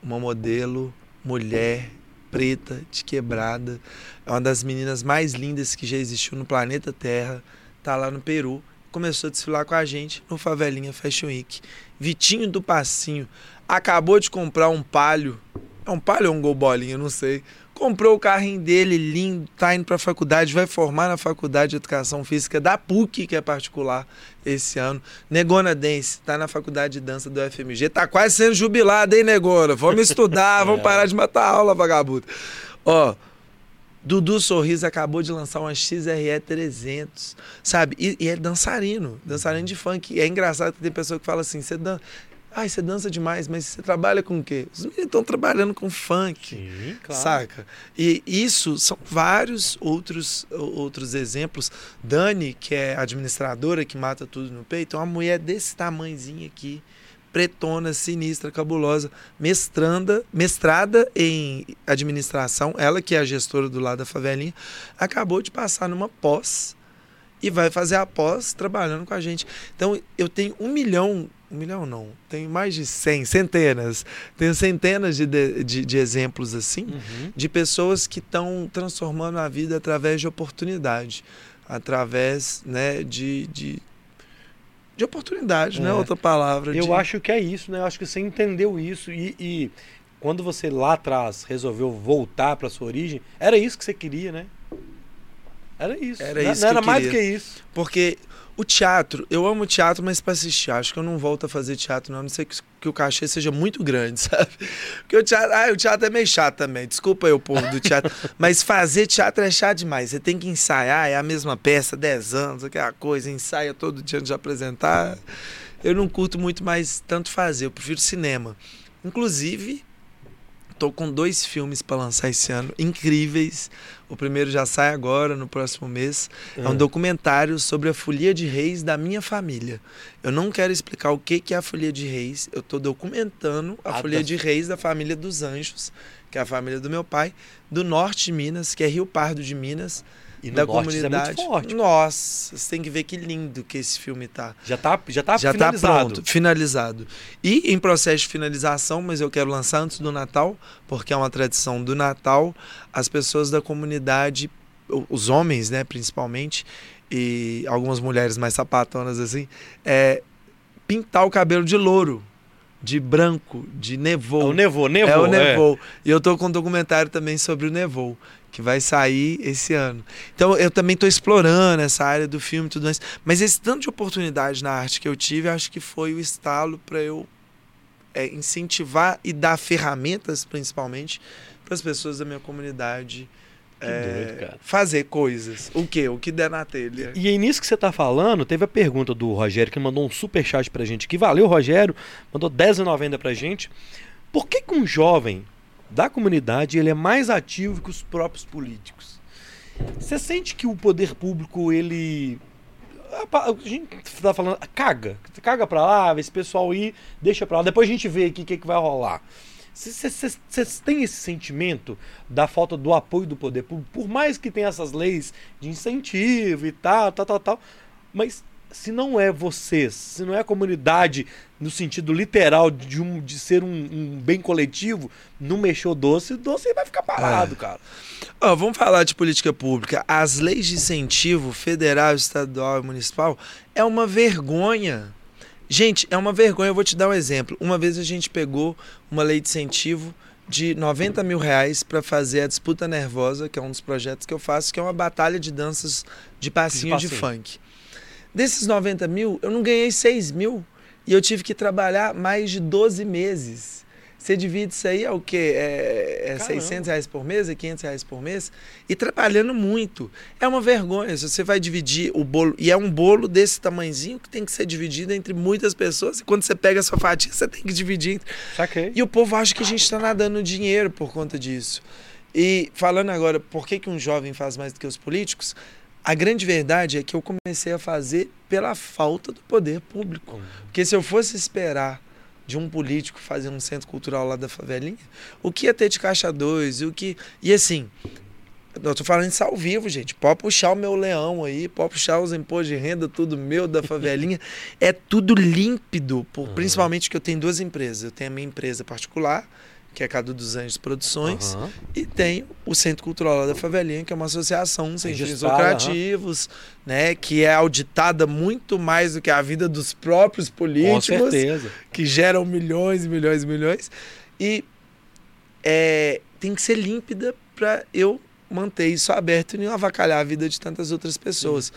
Uma modelo, mulher, preta, de quebrada. É uma das meninas mais lindas que já existiu no planeta Terra. Tá lá no Peru. Começou a desfilar com a gente no Favelinha Fashion Week. Vitinho do Passinho acabou de comprar um palio. É um palio ou um gol bolinha, não sei. Comprou o carrinho dele lindo, tá indo para a faculdade, vai formar na faculdade de educação física da PUC, que é particular esse ano. Negona Dance, tá na faculdade de dança do FMG, tá quase sendo jubilado, hein, Negona? Vamos estudar, vamos parar de matar a aula, vagabundo. Ó, Dudu Sorriso acabou de lançar uma XRE 300, sabe? E, e, é dançarino, dançarino de funk. E é engraçado que tem pessoa que fala assim: você dan... Ai, você dança demais, mas você trabalha com o quê? Os meninos estão trabalhando com funk. Sim, claro. Saca? E isso são vários outros, outros exemplos. Dani, que é administradora que mata tudo no peito, é uma mulher desse tamanhozinho aqui pretona, sinistra, cabulosa, mestranda, mestrada em administração, ela que é a gestora do lado da favelinha, acabou de passar numa pós e vai fazer a pós trabalhando com a gente. Então, eu tenho um milhão, um milhão não, tenho mais de cem, centenas, tenho centenas de, de, de exemplos assim, uhum. de pessoas que estão transformando a vida através de oportunidade, através né, de, de de oportunidade, né? é. né? Outra palavra. Eu de... acho que é isso, né? Eu acho que você entendeu isso e, e quando você lá atrás resolveu voltar para sua origem, era isso que você queria, né? Era isso. Era isso. Não, era mais do que isso. Porque o teatro, eu amo teatro, mas para assistir. Acho que eu não volto a fazer teatro, não. A não sei que, que, o cachê seja muito grande, sabe? Porque o teatro, ah, o teatro é meio chato também. Desculpa aí o povo do teatro. mas fazer teatro é chato demais. Você tem que ensaiar, é a mesma peça, 10 anos, aquela coisa, ensaia todo dia antes de apresentar. Eu não curto muito mais tanto fazer, eu prefiro cinema. Inclusive, tô com dois filmes para lançar esse ano, incríveis. O primeiro já sai agora, no próximo mês. É um é. documentário sobre a folia de reis da minha família. Eu não quero explicar o que, que é a folia de reis. Eu estou documentando a ah, folia tá. de reis da família dos Anjos, que é a família do meu pai, do norte de Minas, que é Rio Pardo de Minas e da comunidade. É muito forte. Nossa, você tem que ver que lindo que esse filme tá. Já tá, já tá já tá finalizado. Tá pronto, finalizado. E em processo de finalização, mas eu quero lançar antes do Natal, porque é uma tradição do Natal, as pessoas da comunidade, os homens, né, principalmente, e algumas mulheres mais sapatonas assim, é pintar o cabelo de louro de branco, de nevou. É o nevou, nevou. É o nevou. É. E eu tô com um documentário também sobre o nevou que vai sair esse ano. Então eu também estou explorando essa área do filme e tudo mais. Mas esse tanto de oportunidade na arte que eu tive, acho que foi o estalo para eu é, incentivar e dar ferramentas, principalmente, para as pessoas da minha comunidade. É, doido, fazer coisas. O que? O que der na telha. E aí, nisso que você está falando, teve a pergunta do Rogério, que mandou um super chat pra gente. Que valeu, Rogério. Mandou R$10,90 pra gente. Por que, que um jovem da comunidade ele é mais ativo que os próprios políticos. Você sente que o poder público ele a gente tá falando, caga, caga pra lá, esse pessoal ir, deixa pra lá, depois a gente vê aqui o que, que vai rolar. Vocês têm esse sentimento da falta do apoio do poder público, por mais que tenha essas leis de incentivo e tal, tal, tal, tal, mas se não é vocês, se não é a comunidade no sentido literal de, um, de ser um, um bem coletivo, não mexeu doce, doce vai ficar parado, é. cara. Vamos falar de política pública. As leis de incentivo federal, estadual e municipal é uma vergonha. Gente, é uma vergonha. Eu vou te dar um exemplo. Uma vez a gente pegou uma lei de incentivo de 90 mil reais para fazer a Disputa Nervosa, que é um dos projetos que eu faço, que é uma batalha de danças de passinho de, passinho. de funk. Desses 90 mil, eu não ganhei 6 mil e eu tive que trabalhar mais de 12 meses. Você divide isso aí é o quê? É, é 600 reais por mês, é 500 reais por mês? E trabalhando muito. É uma vergonha. Se você vai dividir o bolo, e é um bolo desse tamanhozinho que tem que ser dividido entre muitas pessoas. E quando você pega a sua fatia, você tem que dividir. Saquei. E o povo acha que a gente está nadando dinheiro por conta disso. E falando agora, por que, que um jovem faz mais do que os políticos? A grande verdade é que eu comecei a fazer pela falta do poder público. Uhum. Porque se eu fosse esperar de um político fazer um centro cultural lá da favelinha, o que ia ter de caixa 2, o que. E assim, eu tô falando isso ao vivo, gente. Pode puxar o meu leão aí, pode puxar os impostos de renda, tudo meu da favelinha. é tudo límpido, por, uhum. principalmente que eu tenho duas empresas. Eu tenho a minha empresa particular que é Cadu dos Anjos Produções, uhum. e tem o Centro Cultural da Favelinha, que é uma associação sem fins lucrativos, uhum. né, que é auditada muito mais do que a vida dos próprios políticos, que geram milhões e milhões e milhões, e é, tem que ser límpida para eu manter isso aberto e não avacalhar a vida de tantas outras pessoas. Sim.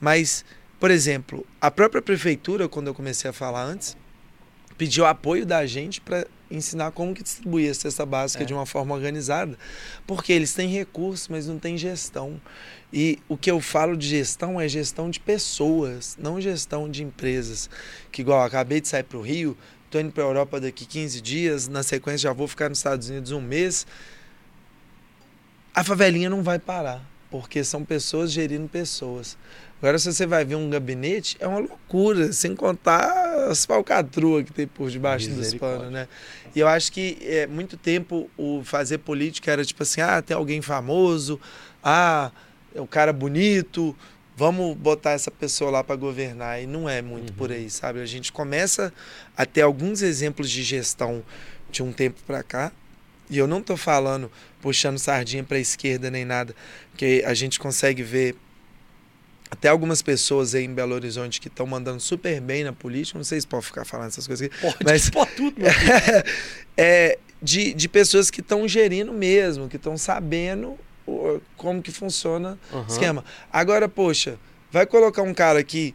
Mas, por exemplo, a própria prefeitura, quando eu comecei a falar antes, pediu apoio da gente para ensinar como que distribuir a cesta básica é. de uma forma organizada, porque eles têm recursos, mas não têm gestão. E o que eu falo de gestão é gestão de pessoas, não gestão de empresas. Que igual, acabei de sair para o Rio, estou indo para a Europa daqui 15 dias, na sequência já vou ficar nos Estados Unidos um mês. A favelinha não vai parar, porque são pessoas gerindo pessoas. Agora, se você vai ver um gabinete, é uma loucura, sem contar as falcatruas que tem por debaixo dos panos, né? E eu acho que é, muito tempo o fazer política era tipo assim, ah, tem alguém famoso, ah, é o cara bonito, vamos botar essa pessoa lá para governar. E não é muito uhum. por aí, sabe? A gente começa a ter alguns exemplos de gestão de um tempo para cá. E eu não estou falando puxando sardinha para a esquerda nem nada, porque a gente consegue ver até algumas pessoas aí em Belo Horizonte que estão mandando super bem na política. Não sei se pode ficar falando essas coisas aqui. Pode, mas pode tudo, meu é, de, de pessoas que estão gerindo mesmo, que estão sabendo como que funciona uhum. o esquema. Agora, poxa, vai colocar um cara que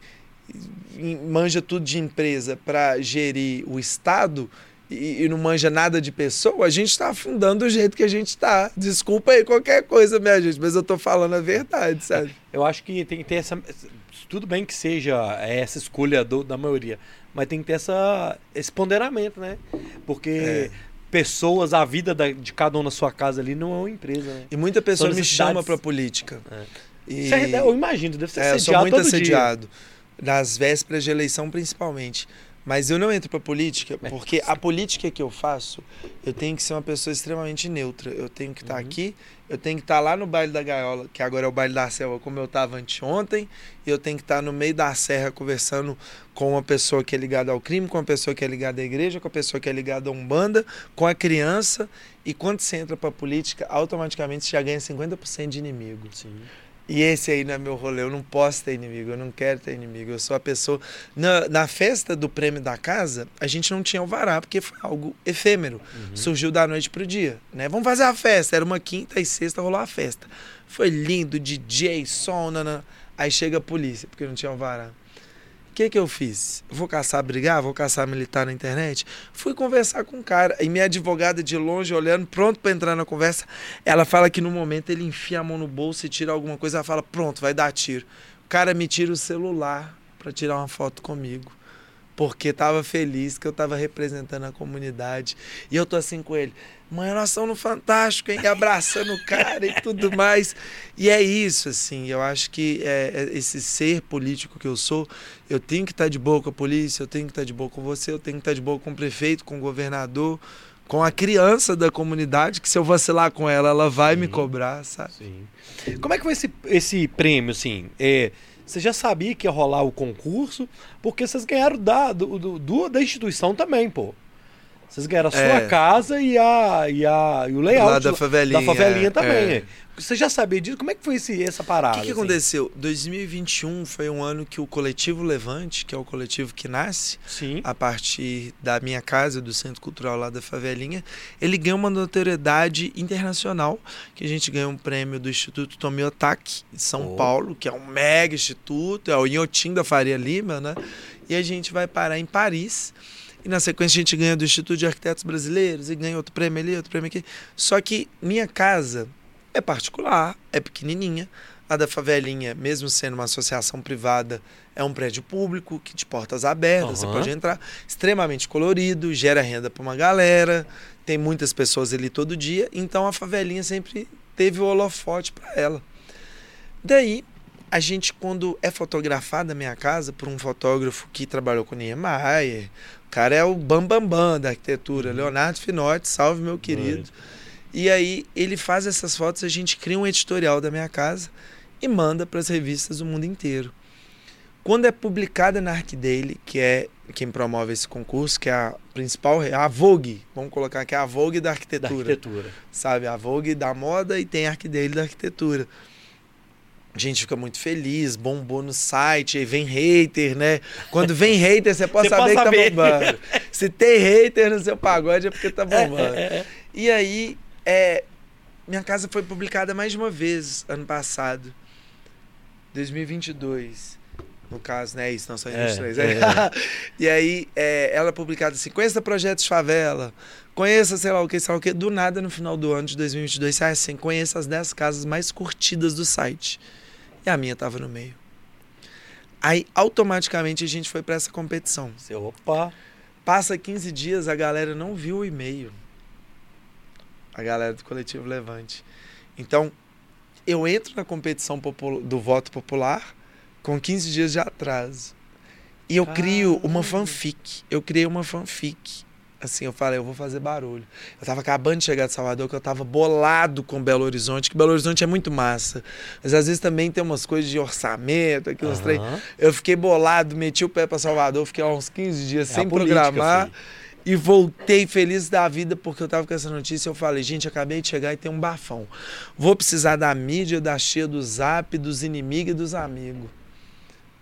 manja tudo de empresa para gerir o Estado e, e, não manja nada de pessoa, a gente está afundando do jeito que a gente está. Desculpa aí qualquer coisa, minha gente, mas eu estou falando a verdade, sabe? Eu acho que tem que ter essa. Tudo bem que seja essa escolha do, da maioria, mas tem que ter essa, esse ponderamento, né? Porque. É pessoas, a vida da, de cada um na sua casa ali não é uma empresa. Né? E muita pessoa me chama para política. É. E... É, eu imagino, deve ser é, assediado. Eu sou muito assediado. Dia. Nas vésperas de eleição, principalmente. Mas eu não entro para política porque a política que eu faço, eu tenho que ser uma pessoa extremamente neutra. Eu tenho que estar tá uhum. aqui, eu tenho que estar tá lá no baile da Gaiola, que agora é o baile da Selva, como eu estava anteontem, e eu tenho que estar tá no meio da serra conversando com uma pessoa que é ligada ao crime, com uma pessoa que é ligada à igreja, com a pessoa que é ligada a Umbanda, com a criança. E quando você entra para política, automaticamente você já ganha 50% de inimigo. Sim. E esse aí não é meu rolê, eu não posso ter inimigo, eu não quero ter inimigo. Eu sou a pessoa. Na, na festa do prêmio da casa, a gente não tinha alvará, porque foi algo efêmero. Uhum. Surgiu da noite pro dia. Né? Vamos fazer a festa. Era uma quinta e sexta rolou a festa. Foi lindo, DJ, som, nanã. Aí chega a polícia, porque não tinha alvará que, que eu fiz? Vou caçar brigar? Vou caçar militar na internet? Fui conversar com o cara. E minha advogada de longe, olhando, pronto para entrar na conversa, ela fala que no momento ele enfia a mão no bolso e tira alguma coisa. Ela fala: pronto, vai dar tiro. O cara me tira o celular para tirar uma foto comigo porque estava feliz que eu estava representando a comunidade. E eu tô assim com ele, mãe, nós estamos no Fantástico, hein? Abraçando o cara e tudo mais. E é isso, assim, eu acho que é, é esse ser político que eu sou, eu tenho que estar tá de boa com a polícia, eu tenho que estar tá de boa com você, eu tenho que estar tá de boa com o prefeito, com o governador, com a criança da comunidade, que se eu vacilar com ela, ela vai Sim. me cobrar, sabe? Sim. Como é que foi esse, esse prêmio, assim? É você já sabia que ia rolar o concurso, porque vocês ganharam da, do, do, da instituição também, pô. Vocês ganharam a sua é. casa e, a, e, a, e o layout Lá da favelinha, da favelinha também. É. Você já sabia disso? Como é que foi esse, essa parada? O que, que assim? aconteceu? 2021 foi um ano que o coletivo Levante, que é o coletivo que nasce Sim. a partir da minha casa, do Centro Cultural lá da Favelinha, ele ganhou uma notoriedade internacional, que a gente ganhou um prêmio do Instituto Tomiotaki, de São oh. Paulo, que é um mega instituto, é o Inhotim da Faria Lima, né? E a gente vai parar em Paris. E na sequência a gente ganha do Instituto de Arquitetos Brasileiros e ganha outro prêmio ali, outro prêmio aqui. Só que minha casa é particular, é pequenininha. A da favelinha, mesmo sendo uma associação privada, é um prédio público que de portas abertas, uhum. você pode entrar, extremamente colorido, gera renda para uma galera, tem muitas pessoas ali todo dia, então a favelinha sempre teve o holofote para ela. Daí, a gente, quando é fotografada a minha casa por um fotógrafo que trabalhou com Niemeyer, cara é o bambambam bam, bam da arquitetura, uhum. Leonardo Finotti, salve meu querido. Right. E aí ele faz essas fotos, a gente cria um editorial da minha casa e manda para as revistas do mundo inteiro. Quando é publicada na Arcdaily, que é quem promove esse concurso, que é a principal, a Vogue, vamos colocar aqui a Vogue da arquitetura. Da arquitetura. Sabe, a Vogue da moda e tem a Arcdaily da arquitetura. A gente fica muito feliz, bombou no site, aí vem hater, né? Quando vem hater, você pode você saber pode que tá bombando. Se tem hater no seu pagode é porque tá bombando. É, é, é. E aí é, minha casa foi publicada mais de uma vez ano passado. 2022. No caso, né? Isso, não só em É, 23. é. e aí, é, ela é publicada assim: conheça projetos de favela, conheça sei lá o que, sei lá o que. Do nada, no final do ano de 2022, sai assim: conheça as 10 casas mais curtidas do site. E a minha tava no meio. Aí, automaticamente, a gente foi para essa competição. Você, opa. Passa 15 dias, a galera não viu o e-mail. A galera do Coletivo Levante. Então, eu entro na competição do voto popular com 15 dias de atraso. E eu crio uma Caramba. fanfic. Eu criei uma fanfic. Assim, eu falei, eu vou fazer barulho. Eu tava acabando de chegar de Salvador, que eu tava bolado com Belo Horizonte, que Belo Horizonte é muito massa. Mas às vezes também tem umas coisas de orçamento, aqueles trem. Aham. Eu fiquei bolado, meti o pé pra Salvador, fiquei lá uns 15 dias É sem política, programar. filho. E voltei feliz da vida porque eu tava com essa notícia. Eu falei, gente, acabei de chegar e tem um bafão. Vou precisar da mídia, da cheia do zap, dos inimigos e dos amigos.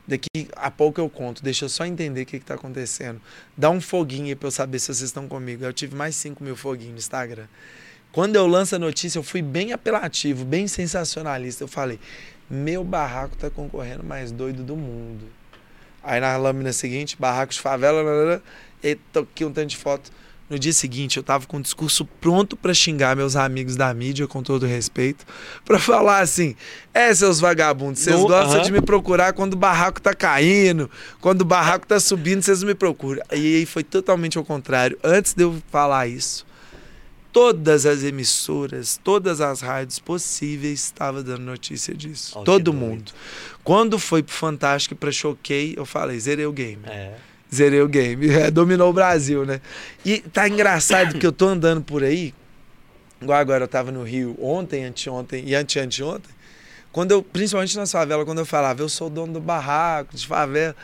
Daqui a pouco eu conto, deixa eu só entender o que, que tá acontecendo. Dá um foguinho aí pra eu saber se vocês estão comigo. Eu tive mais 5 mil foguinhos no Instagram. Quando eu lanço a notícia, eu fui bem apelativo, bem sensacionalista. Eu falei, meu barraco tá concorrendo mais doido do mundo. Aí na lâmina seguinte, barracos favela, e toquei um tanto de foto. No dia seguinte, eu tava com o discurso pronto pra xingar meus amigos da mídia, com todo respeito, pra falar assim: é, seus vagabundos, vocês No- gostam de me procurar quando o barraco tá caindo, quando o barraco tá subindo, vocês me procuram. E aí foi totalmente ao contrário. Antes de eu falar isso, todas as emissoras, todas as rádios possíveis estavam dando notícia disso. Todo doido. mundo. Quando foi pro Fantástico e pra Choquei, eu falei, zerei o game. É. Zerei o game. É, dominou o Brasil, né? E tá engraçado que eu tô andando por aí, igual agora eu tava no Rio ontem, anteontem e ante-anteontem, quando eu, principalmente nas favelas, quando eu falava, eu sou dono do barraco, de favela,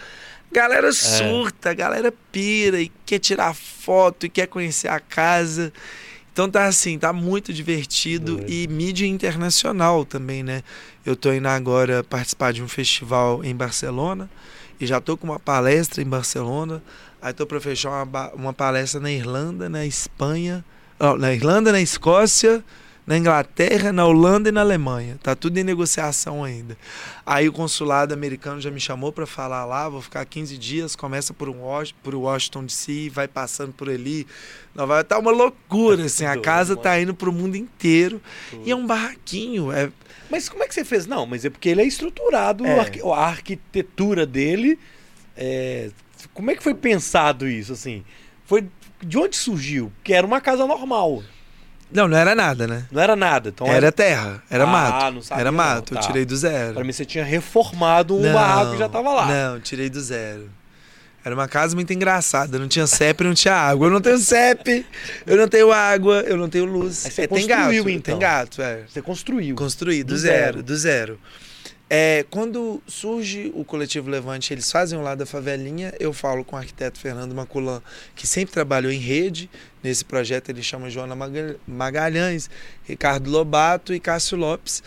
galera surta, galera pira e quer tirar foto e quer conhecer a casa. Então tá assim, tá muito divertido e mídia internacional também, né? Eu tô indo agora participar de um festival em Barcelona e já tô com uma palestra em Barcelona. Aí tô para fechar uma, uma palestra na Irlanda, na Espanha, na Irlanda, na Escócia, na Inglaterra, na Holanda e na Alemanha. Tá tudo em negociação ainda. Aí o consulado americano já me chamou para falar lá, vou ficar 15 dias, começa por um por Washington DC, vai passando por ali. Não vai tá uma loucura assim, a casa tá indo pro mundo inteiro. E é um barraquinho, é Mas como é que você fez? Não, mas é porque ele é estruturado, É. a arqui- a arquitetura dele. é, Como é que foi pensado isso, assim? Foi de onde surgiu? Porque era uma casa normal, Não, não era nada, né? não era nada. Então Era terra, era Ah, mato. não sabia era não, mato, tá. eu tirei do zero. Para mim você tinha reformado um Não, barraco que já tava lá. Não, tirei do zero. Era uma casa muito engraçada. Não tinha CEP, não tinha água. Eu não tenho CEP, eu não tenho água, eu não tenho luz. Aí você É, tem gato, construiu, tem então. gato, é. Você construiu. Construí, do, Do zero, zero. do zero. É, quando surge o Coletivo Levante, eles fazem o lado da favelinha, eu falo com o arquiteto Fernando Maculan, que sempre trabalhou em rede. Nesse projeto ele chama Joana Maga- Magalhães, Ricardo Lobato e Cássio Lopes,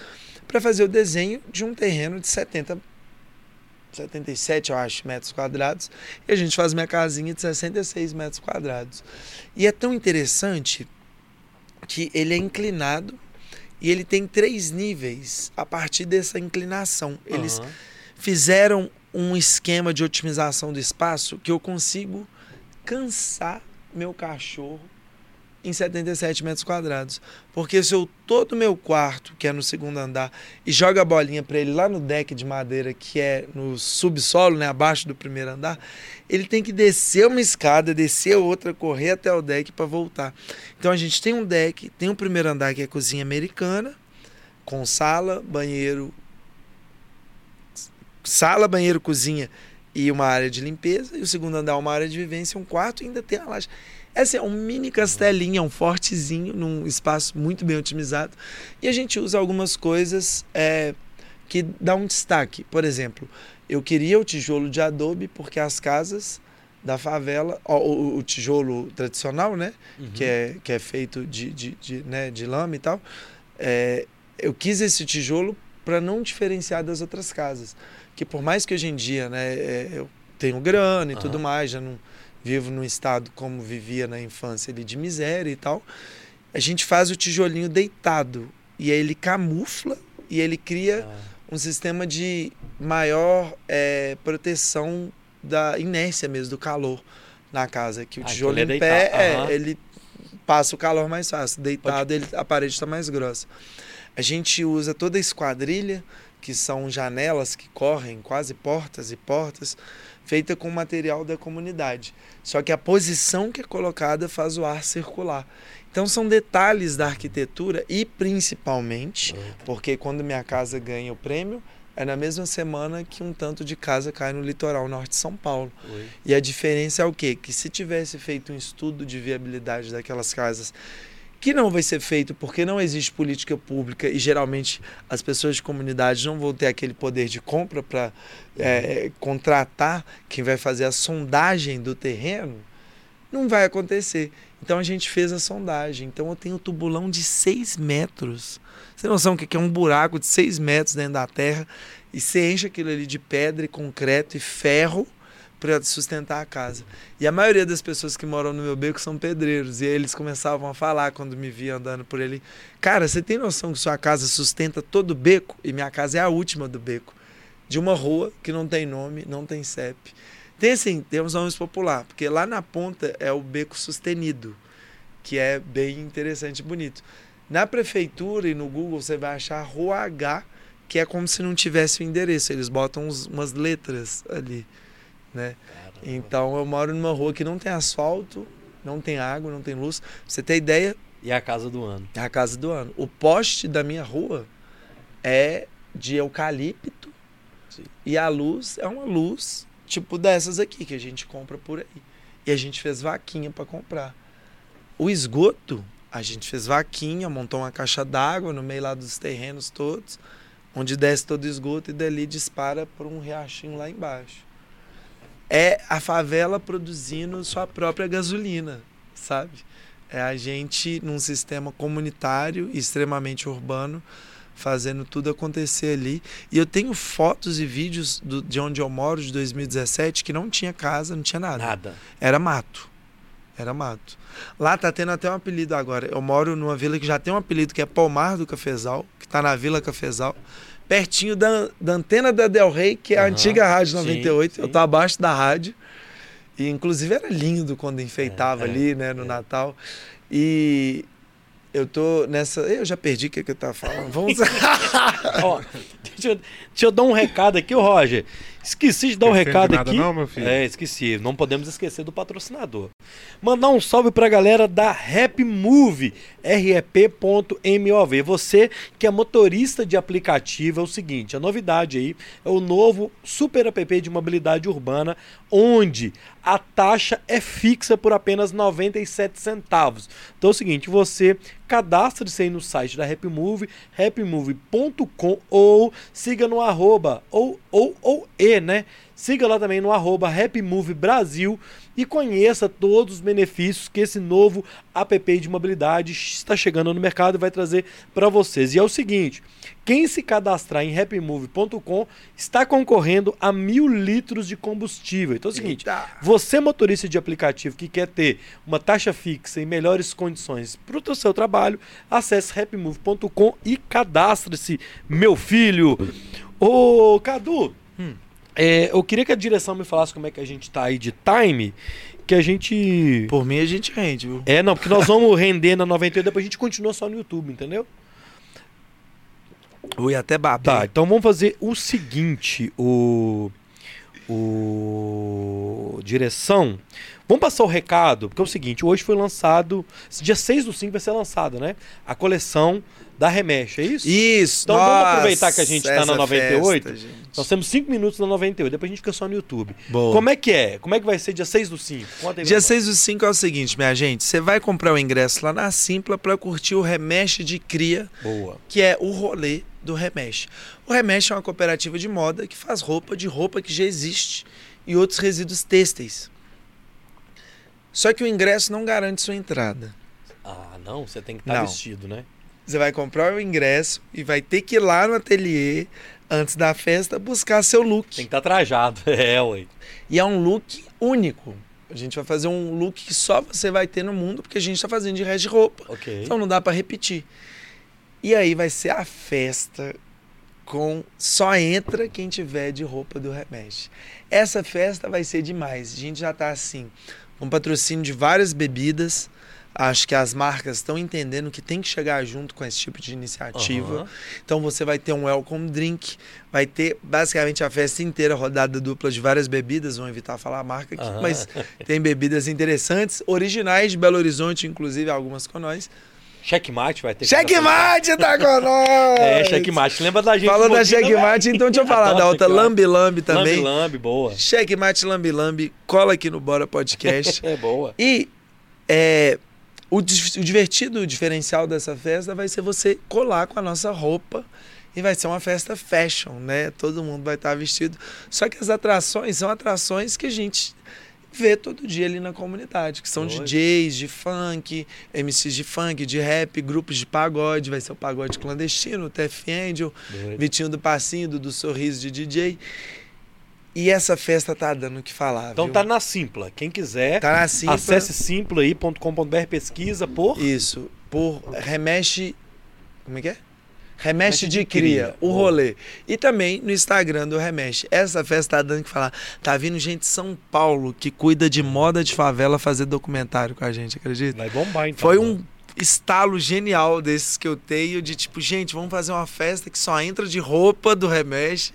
para fazer o desenho de um terreno de 70 77, eu acho, metros quadrados. E a gente faz minha casinha de 66 metros quadrados. E é tão interessante que ele é inclinado e ele tem três níveis a partir dessa inclinação. Eles Aham. fizeram um esquema de otimização do espaço que eu consigo cansar meu cachorro em 77 metros quadrados. Porque se eu tô no meu quarto, que é no segundo andar, e jogo a bolinha para ele lá no deck de madeira, que é no subsolo, né, abaixo do primeiro andar, ele tem que descer uma escada, descer outra, correr até o deck para voltar. Então a gente tem um deck, tem um primeiro andar que é cozinha americana, com sala, banheiro, sala, banheiro, cozinha e uma área de limpeza, e o segundo andar uma área de vivência, um quarto e ainda tem a laje. Essa é um mini castelinho, é um fortezinho, num espaço muito bem otimizado. E a gente usa algumas coisas é, que dão um destaque. Por exemplo, eu queria o tijolo de adobe, porque as casas da favela, ó, o, o tijolo tradicional, né? Uhum. que é, que é feito de, de, de, né, de lama e tal, é, eu quis esse tijolo para não diferenciar das outras casas. Que por mais que hoje em dia né, é, eu tenho grana e tudo Aham. mais, já não vivo num estado como vivia na infância ali de miséria e tal, a gente faz o tijolinho deitado. e aí ele camufla e ele cria Ah, um sistema de maior é, proteção da inércia mesmo, do calor na casa. Que o Ah, tijolo então em é pé, deitado, é, ele passa o calor mais fácil. Deitado, ele, a parede está mais grossa. A gente usa toda a esquadrilha, que são janelas que correm, quase portas e portas, feita com material da comunidade. Só que a posição que é colocada faz o ar circular. Então são detalhes da arquitetura e principalmente porque quando minha casa ganha o prêmio, é na mesma semana que um tanto de casa cai no litoral norte de São Paulo. oi. E a diferença é o quê? Que se tivesse feito um estudo de viabilidade daquelas casas, que não vai ser feito porque não existe política pública e geralmente as pessoas de comunidade não vão ter aquele poder de compra para contratar quem vai fazer a sondagem do terreno, não vai acontecer. Então a gente fez a sondagem. Então eu tenho um tubulão de 6 metros. Você tem noção o que que é um buraco de 6 metros dentro da terra e você enche aquilo ali de pedra e concreto e ferro para sustentar a casa. E a maioria das pessoas que moram no meu beco são pedreiros. E eles começavam a falar quando me via andando por ali: Cara, você tem noção que sua casa sustenta todo o beco? E minha casa é a última do beco. De uma rua que não tem nome, não tem CEP. Tem assim, tem os nomes popular, porque lá na ponta é o beco sustenido, que é bem interessante e bonito. Na prefeitura e no Google você vai achar Rua H, que é como se não tivesse o endereço, eles botam uns- umas letras ali, né? Então eu moro numa rua que não tem asfalto, não tem água, não tem luz. Pra você ter ideia, E a casa do ano. é a casa do ano. O poste da minha rua é de eucalipto Sim. e a luz é uma luz tipo dessas aqui que a gente compra por aí. E a gente fez vaquinha para comprar. O esgoto, a gente fez vaquinha, montou uma caixa d'água no meio lá dos terrenos todos, onde desce todo o esgoto e dali dispara por um riachinho lá embaixo. É a favela produzindo sua própria gasolina, sabe? É a gente num sistema comunitário extremamente urbano fazendo tudo acontecer ali. E eu tenho fotos e vídeos do- de onde eu moro de 2017 que não tinha casa, não tinha nada. Nada. Era mato. Era mato. Lá tá tendo até um apelido agora. Eu moro numa vila que já tem um apelido que é Palmar do Cafezal, que tá na Vila Cafezal, pertinho da, da antena da Del Rey, que é a Aham. antiga Rádio Sim, 98. Eu sim. tô abaixo da rádio. E inclusive era lindo quando enfeitava É, é, ali, né, no é. Natal. E eu tô nessa. Eu já perdi o que, que eu tava falando. Vamos. Ó, deixa, eu, deixa eu dar um recado aqui, Roger. Esqueci de dar um Esquecendo recado nada aqui. não, meu filho? É, esqueci. Não podemos esquecer do patrocinador. Mandar um salve pra galera da Rap Move, rep.mov. Você que é motorista de aplicativo, é o seguinte, a novidade aí é o novo super app de mobilidade urbana, onde a taxa é fixa por apenas 97 centavos. Então é o seguinte, você cadastre-se aí no site da Rapmove, rapmove.com ou siga no arroba, ou, ou, ou e, né? Siga lá também no arroba Rapmove Brasil e conheça todos os benefícios que esse novo app de mobilidade está chegando no mercado e vai trazer para vocês. E é o seguinte, quem se cadastrar em rapmove.com está concorrendo a mil litros de combustível. Então é o seguinte, Eita. você, motorista de aplicativo que quer ter uma taxa fixa e melhores condições para o seu trabalho, acesse rapmove.com e cadastre-se, meu filho. Ô, Cadu, é, eu queria que a direção me falasse como é que a gente tá aí de time, que a gente... Por mim a gente rende, viu? É, não, porque nós vamos render na 98, depois a gente continua só no YouTube, entendeu? Eu ia até bater. Tá, então vamos fazer o seguinte, o o direção. Vamos passar o recado, porque é o seguinte, hoje foi lançado, dia 6 do 5 vai ser lançado, né? A coleção da Remexe, é isso? Isso, Então vamos nossa, aproveitar que a gente tá na essa 98. festa, gente. Nós temos 5 minutos na 98, depois a gente fica só no YouTube. Boa. Como é que é? Como é que vai ser dia 6 do 5? Conta aí Dia pra 6 do 5 é o seguinte, minha gente. Você vai comprar o ingresso lá na Simpla para curtir o Remexe de Cria. Boa. que é o rolê do Remexe. O Remexe é uma cooperativa de moda que faz roupa de roupa que já existe e outros resíduos têxteis. Só que o ingresso não garante sua entrada. Ah, não, você tem que estar Não. vestido, né? Você vai comprar o ingresso e vai ter que ir lá no ateliê antes da festa buscar seu look. Tem que estar trajado. É, ué. E é um look único. A gente vai fazer um look que só você vai ter no mundo, porque a gente está fazendo de resto de roupa. Ok. Então não dá para repetir. E aí vai ser a festa com só entra quem tiver de roupa do Remexe. Essa festa vai ser demais. A gente já tá assim, com patrocínio de várias bebidas. Acho que as marcas estão entendendo que tem que chegar junto com esse tipo de iniciativa. Aham. Então você vai ter um welcome drink, vai ter basicamente a festa inteira rodada dupla de várias bebidas, vão evitar falar a marca aqui, Aham. mas tem bebidas interessantes, originais de Belo Horizonte, inclusive algumas com nós. Checkmate vai ter. que Checkmate tá com nós! É, checkmate. Lembra da gente? Falou um da Checkmate, então deixa eu falar da outra. Lambi Lambi também. Lambi Lambi, boa. Checkmate Lambi Lambi, cola aqui no Bora Podcast. É boa. E é, o, o divertido, o diferencial dessa festa vai ser você colar com a nossa roupa. E vai ser uma festa fashion, né? Todo mundo vai estar vestido. Só que as atrações são atrações que a gente vê todo dia ali na comunidade, que são Doido. DJs de funk, MCs de funk, de rap, grupos de pagode, vai ser o pagode clandestino, o TF Angel, Doido. Vitinho do Passinho, do, do Sorriso de DJ. E essa festa tá dando o que falar. Então viu? tá na Simpla. Quem quiser, Tá na Simpla. acesse simplaaí.com.br, pesquisa por. Isso, por remexe. Como é que é? Remexe de de cria, Cria. o rolê. E também no Instagram do Remexe. Essa festa tá dando o que falar. Tá vindo gente de São Paulo que cuida de moda de favela fazer documentário com a gente, acredita? Vai bombar então. Foi um estalo genial desses que eu tenho de tipo, gente, vamos fazer uma festa que só entra de roupa do Remexe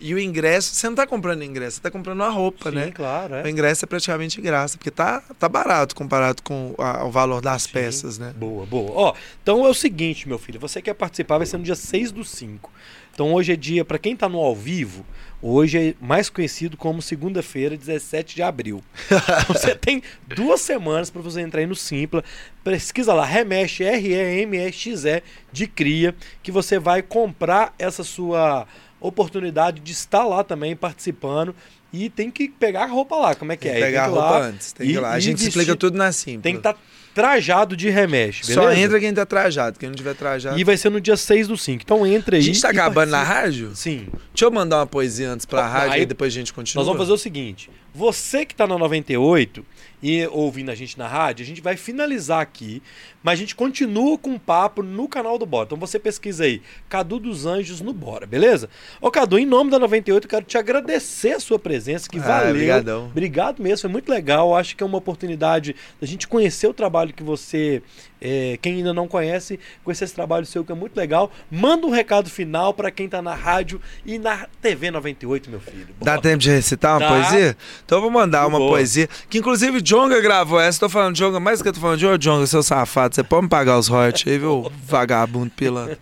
e o ingresso, você não tá comprando ingresso, você tá comprando uma roupa, Sim, né? claro, é. O ingresso é praticamente de graça, porque tá, tá barato comparado com a- o valor das Sim. peças, né? Boa, boa. Ó, então é o seguinte, meu filho, você quer participar, vai ser no dia 6 do 5. Então hoje é dia, pra quem tá no ao vivo, hoje é mais conhecido como segunda-feira, 17 de abril. Então você tem duas semanas pra você entrar aí no Simpla, pesquisa lá, Remexe, R-E-M-E-X-E, de cria, que você vai comprar essa sua oportunidade de estar lá também participando e tem que pegar a roupa lá, como é que Tem é? que pegar a tem que ir roupa antes, tem que e- ir lá. A gente vestir- explica tudo na simples. Tem que estar trajado de remexe, beleza? Só entra quem tá trajado, quem não tiver trajado. E vai ser no dia 6 do 5. Então entra aí. a gente tá e acabando na participa. rádio? Sim. Deixa eu mandar uma poesia antes pra Ó, rádio aí e depois a gente continua. Nós vamos fazer o seguinte: você que tá na 98 e ouvindo a gente na rádio, a gente vai finalizar aqui, mas a gente continua com o papo no canal do Bora. Então você pesquisa aí, Cadu dos Anjos no Bora, beleza? Ô Cadu, em nome da 98, eu quero te agradecer a sua presença, que Ah, valeu. brigadão. Obrigado mesmo, foi muito legal. Acho que é uma oportunidade da gente conhecer o trabalho que você, é, quem ainda não conhece, conhecer esse trabalho seu que é muito legal. Manda um recado final pra quem tá na rádio e na TV 98, meu filho. Dá Bora. tempo de recitar uma Dá. poesia? Então eu vou mandar uma Boa. poesia. Que inclusive o Jonga gravou essa. Tô falando Jonga, mais do que eu tô falando de Jonga, seu safado. Você pode me pagar os royalties aí, viu? Vagabundo pilantra.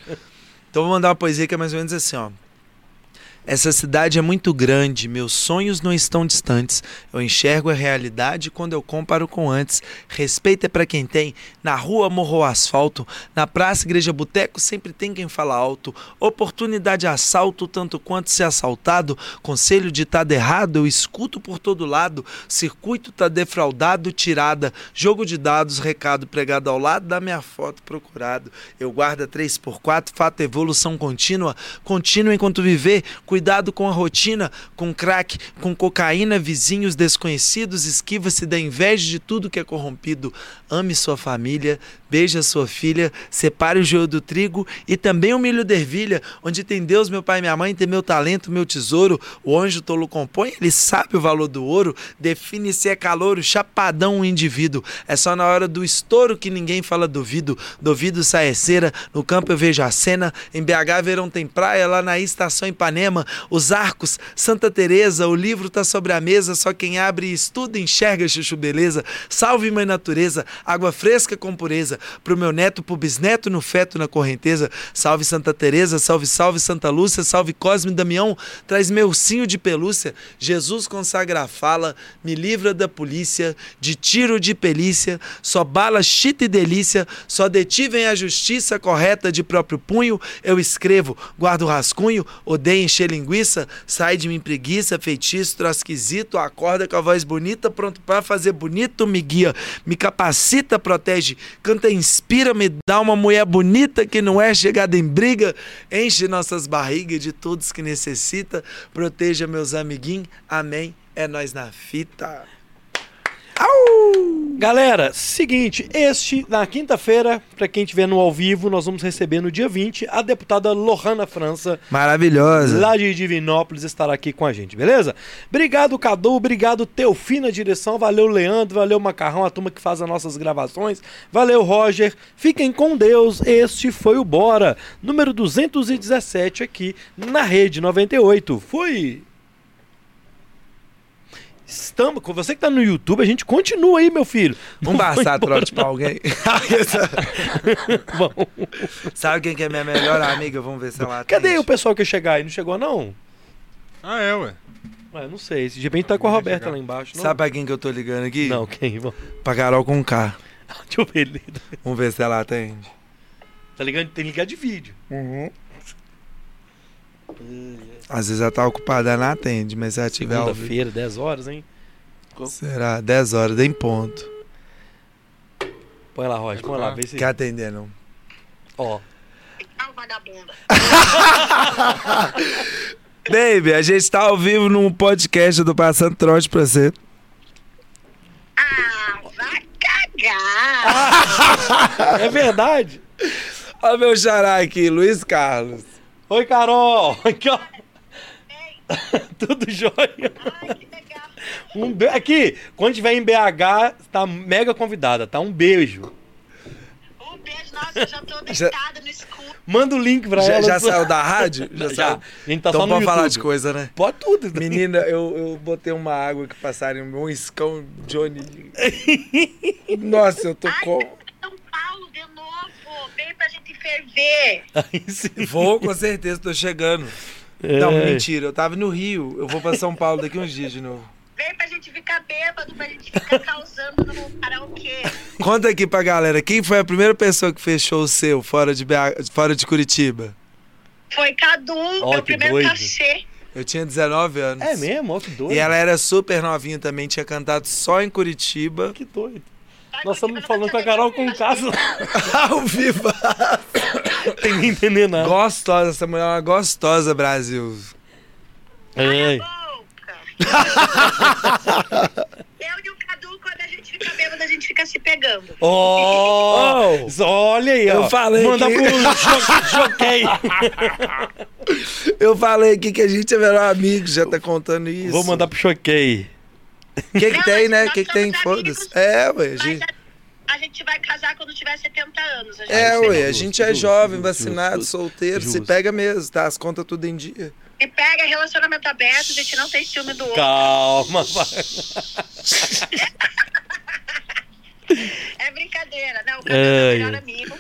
Então vou mandar uma poesia que é mais ou menos assim, ó. Essa cidade é muito grande, meus sonhos não estão distantes. Eu enxergo a realidade quando eu comparo com antes. Respeito é pra quem tem, na rua morro asfalto, na praça, igreja, boteco, sempre tem quem fala alto. Oportunidade assalto, tanto quanto ser assaltado. Conselho ditado errado, eu escuto por todo lado. Circuito tá defraudado, tirada. Jogo de dados, recado pregado ao lado da minha foto procurado. Eu guardo 3x4, fato evolução contínua. Contínua enquanto viver, com a rotina, com crack, com cocaína, vizinhos desconhecidos, esquiva-se da inveja de tudo que é corrompido. Ame sua família, beije a sua filha, separe o joio do trigo e também o milho da ervilha, onde tem Deus, meu pai e minha mãe, tem meu talento, meu tesouro. O anjo tolo compõe, ele sabe o valor do ouro, define se é calor, chapadão o indivíduo. É só na hora do estouro que ninguém fala duvido. Duvido sai cera, no campo eu vejo a cena, em BH verão tem praia, lá na estação Ipanema, os arcos, Santa Teresa, o livro tá sobre a mesa, só quem abre e estuda enxerga chuchu beleza. Salve mãe natureza, água fresca com pureza, pro meu neto, pro bisneto, no feto, na correnteza. Salve Santa Teresa, salve, salve Santa Lúcia, salve Cosme Damião, traz meu ursinho de pelúcia. Jesus consagra a fala, me livra da polícia, de tiro de pelícia, só bala, chita e delícia, só detivem a justiça correta de próprio punho. Eu escrevo, guardo rascunho, odeio encher linguiça, sai de mim preguiça, feitiço, trosquisito, acorda com a voz bonita, pronto pra fazer bonito, me guia, me capacita, protege, canta, inspira, me dá uma mulher bonita que não é chegada em briga, enche nossas barrigas de todos que necessita, proteja meus amiguinhos, amém, é nós na fita. Au! Galera, seguinte, este, na quinta-feira, pra quem estiver no ao vivo, nós vamos receber no dia 20 a deputada Lohana França, Maravilhosa. lá de Divinópolis, estará aqui com a gente, beleza? Obrigado, Cadu, obrigado, Teofim na direção, valeu, Leandro, valeu, Macarrão, a turma que faz as nossas gravações, valeu, Roger, fiquem com Deus, este foi o Bora, número 217 aqui na Rede 98, fui! Estamos, com você que tá no YouTube, a gente continua aí, meu filho. Não foi passar trote pra alguém. Bom, Sabe quem que é minha melhor amiga? Vamos ver se ela cadê atende. o pessoal que ia chegar aí? Não chegou, não? Ah, é, ué. Ué, não sei. De repente tá com a Roberta chegar. lá embaixo. Não? Sabe pra quem que eu tô ligando aqui? Não, quem? Vamos- Pra Carol com K. Deixa eu ver. ele. Vamos ver se ela atende. Tá ligando? Tem que ligar de vídeo. Às vezes ela tá ocupada, ela não atende, mas se ela tiver. Segunda-feira, 10 horas, hein? Será? 10 horas, em ponto. Põe lá, Roger. Põe lá, vê se. Quer atender, não? Ó. Ah, vagabunda. Baby, a gente tá ao vivo num podcast do Passando Trote pra você. Ah, vai cagar. É verdade. Olha meu xará aqui, Luiz Carlos. Oi, Carol. Aqui, ó. Tudo jóia. Ai, que legal. Um be... Aqui, quando tiver em BH, tá mega convidada, tá? Um beijo. Um beijo, nossa, eu já tô deitada no escuro. Manda o link pra Já, ela. já saiu da rádio? Já. saiu? A gente tá então só no pode falar de coisa, né? Pode tudo. Menina, eu, eu botei uma água que passaram um escão Johnny. Nossa, eu tô Ai, com. São Paulo de novo. Vem pra gente ferver. Aí sim. Vou, com certeza, tô chegando. É. Não, mentira, eu tava no Rio. Eu vou pra São Paulo daqui uns dias de novo. Vem pra gente ficar bêbado, pra gente ficar causando no karaokê. Conta aqui pra galera, quem foi a primeira pessoa que fechou o seu fora de, BH, fora de Curitiba? Foi Cadu, Ó, meu que primeiro doido. cachê. Eu tinha 19 anos. É mesmo? Ó, que doido. E ela era super novinha também, tinha cantado só em Curitiba. Que doido. Nós estamos falando com a Carol que com eu casa. Ao vivo! Não tem nem entender nada. Gostosa, essa mulher é uma gostosa, Brasil. Ei. Boca. Eu e o Cadu, quando a gente fica bêbado, a gente fica se pegando. Oh, olha aí, Eu ó. falei Manda que- pro jockey. Eu falei aqui que a gente é melhor amigo, já tá contando isso. Vou mandar pro choquei. O que, que tem, né? O que, que tem? Foda-se. É, ué. Gente, a, a gente vai casar quando tiver 70 anos. A gente é, ué. A gente é justo, jovem, justo, vacinado, justo. solteiro. Se pega mesmo, tá? As contas tudo em dia. Se pega relacionamento aberto, a gente não tem ciúme do outro. Calma, vai. É brincadeira, né? O Cadu é meu Ai. melhor amigo.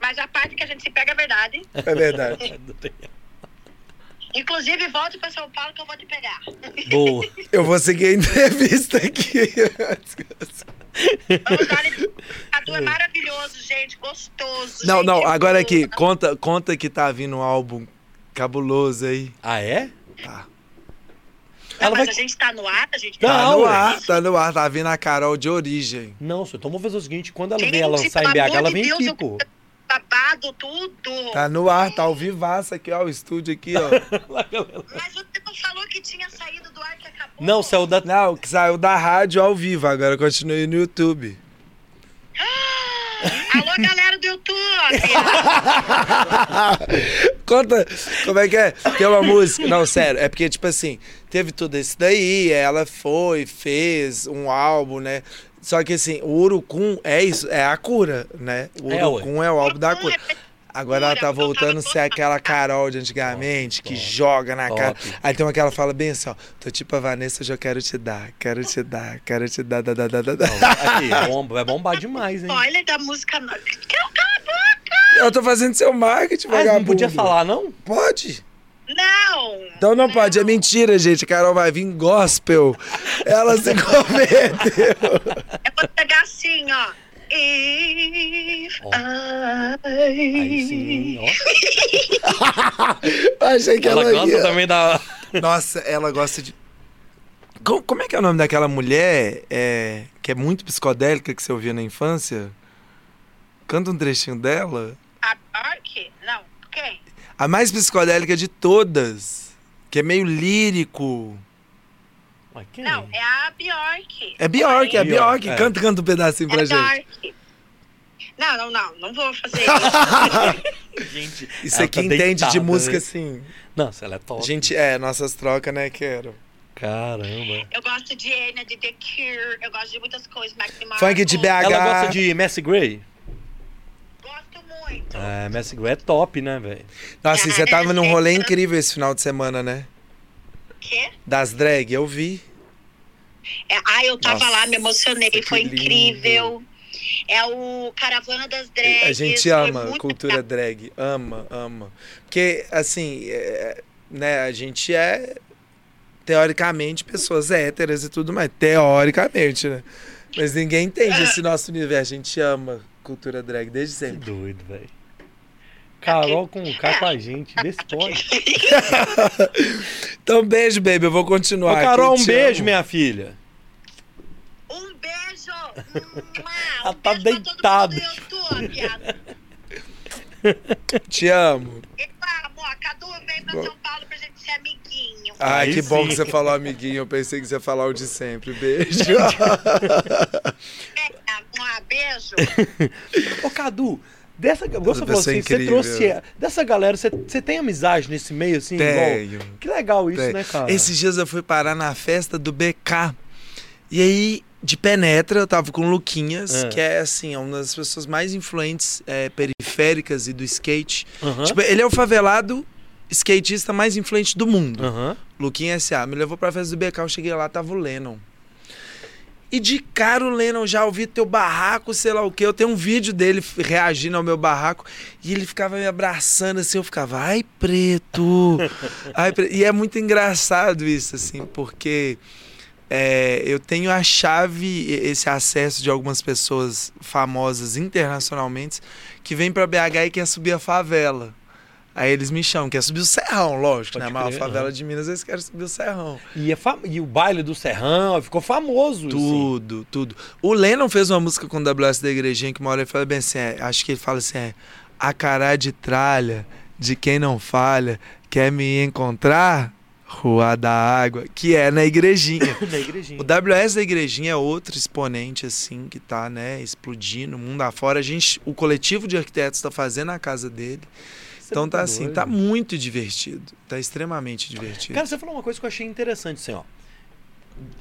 Mas a parte que a gente se pega é verdade. É verdade. Inclusive, volte pra São Paulo que eu vou te pegar. Boa. Eu vou seguir a entrevista aqui. Vamos Cadu é maravilhoso, gente. Gostoso. Não, gente não, agora boa. aqui, conta, conta que tá vindo um álbum cabuloso aí. Ah, é? Tá. Não, mas vai- a gente tá no ar, a gente Tá tá no ar, tá no ar, tá vindo a Carol de origem. Não, senhor. Então vamos fazer o seguinte: quando ela Gente, vier lançar em BH, ela vem Deus, aqui, eu- pô. Babado, tudo. Tá no ar, tá ao vivaço aqui, ó, o estúdio aqui, ó. Mas você não falou que tinha saído do ar que acabou. Não, saiu da. Não, que saiu da rádio ao vivo, agora continue no YouTube. Alô, galera do YouTube. Conta como é que é. Tem uma música. Não, sério, é porque, tipo assim, teve tudo isso daí, ela foi, fez um álbum, né? Só que assim, o Urucum é isso, é a cura, né? O É. Urucum é o álbum da cura. Agora ela tá voltando a ser aquela Carol de antigamente, que joga na cara. Aí tem uma que ela fala bem assim, ó. Tô tipo a Vanessa, hoje eu quero te dar, quero te dar, quero te dar, dar, dar, dar, dar. Aqui, bomba, vai bombar demais, hein? Spoiler da música. nova. Cala a boca! Eu tô fazendo seu marketing, Ah, não vagabundo. podia falar, não? Pode. Não! Então não pode, é mentira, gente. A Carol vai vir gospel. Ela se converteu. Eu vou pegar assim, ó. If Ó. I... Aí sim. Achei que Ela ela, gosta ia. também da. Nossa, ela gosta de. Co- Como é que é o nome daquela mulher é, que é muito psicodélica que você ouvia na infância? Canta um trechinho dela. A Bark? Não. Quem? A mais psicodélica de todas. Que é meio lírico. Quem? Não, é a Bjork. É Bjork, é Bjork, Bjork. é. Canta, canta um pedacinho pra É gente. Bjork. Não, não, não. Não vou fazer isso. Gente, Isso aqui tá entende de deitada, música né? assim. Nossa, ela é top. Gente, é, nossas trocas, né, quero. Caramba. eu gosto de Enya, de The Cure. Eu gosto de muitas coisas. Mac Funk de BH. Ela gosta de Messi Gray? Gosto muito. É, Messi Gray é top, né, velho? Nossa, e você tava num rolê incrível esse final de semana, né? Quê? Das drag, eu vi. É, ah, eu tava Nossa, lá, me emocionei. Foi lindo. incrível. É o Caravana das Drags. A gente ama cultura legal. drag, ama, ama. Porque, assim, é, né, a gente é, teoricamente, pessoas héteras e tudo mais. Teoricamente, né? Mas ninguém entende esse nosso universo. A gente ama cultura drag desde Que sempre. doido, velho. Carol com o K com a gente. Vê se pode. Então, beijo, baby. Eu vou Ô, continuar. Carol, aqui, um beijo, amo. minha filha. Um beijo! Mua, Ela um tá beijo pra deitada. Te amo. E vamos, a Cadu vem pra São Paulo pra gente ser amiguinho. Ai, Aí que bom sim. que você falou, amiguinho. Eu pensei que você ia falar o de sempre. Beijo. É, beijo. Ô, Cadu, dessa. Você falou assim, você trouxe. Dessa galera, você, você tem amizade nesse meio, assim? igual? Tenho. Que legal isso, Tem. né, cara? Esses dias eu fui parar na festa do BK. E aí, de penetra, eu tava com o Luquinhas, É. que é assim, é uma das pessoas mais influentes é, periféricas e do skate. Aham. Tipo, ele é o favelado skatista mais influente do mundo. Luquinha S.A. Me levou pra festa do BK, eu cheguei lá, tava o Lennon. E de cara o Lennon já ouvi teu barraco, sei lá o que. Eu tenho um vídeo dele reagindo ao meu barraco. E ele ficava me abraçando assim, eu ficava, ai, preto. ai, pre-" E é muito engraçado isso, assim, porque é, eu tenho a chave, esse acesso de algumas pessoas famosas internacionalmente que vem pra BH e quer subir a favela. Aí eles me chamam, quer subir o Serrão, lógico, Pode né? A maior crer, favela aham. de Minas, eles querem subir o Serrão. E, é fa- e o baile do Serrão ficou famoso. assim. Tudo, tudo. O Lennon fez uma música com o WS da Igrejinha que uma hora ele fala bem assim, é, acho que ele fala assim, é, a cará de tralha de quem não falha, quer me encontrar? Rua da Água, que é na Igrejinha. Na igrejinha. O WS da Igrejinha é outro exponente, assim, que tá, né, explodindo mundo afora. A gente, o coletivo de arquitetos tá fazendo a casa dele. Então tá é assim, tá muito divertido. Tá extremamente divertido. Cara, você falou uma coisa que eu achei interessante, assim, ó.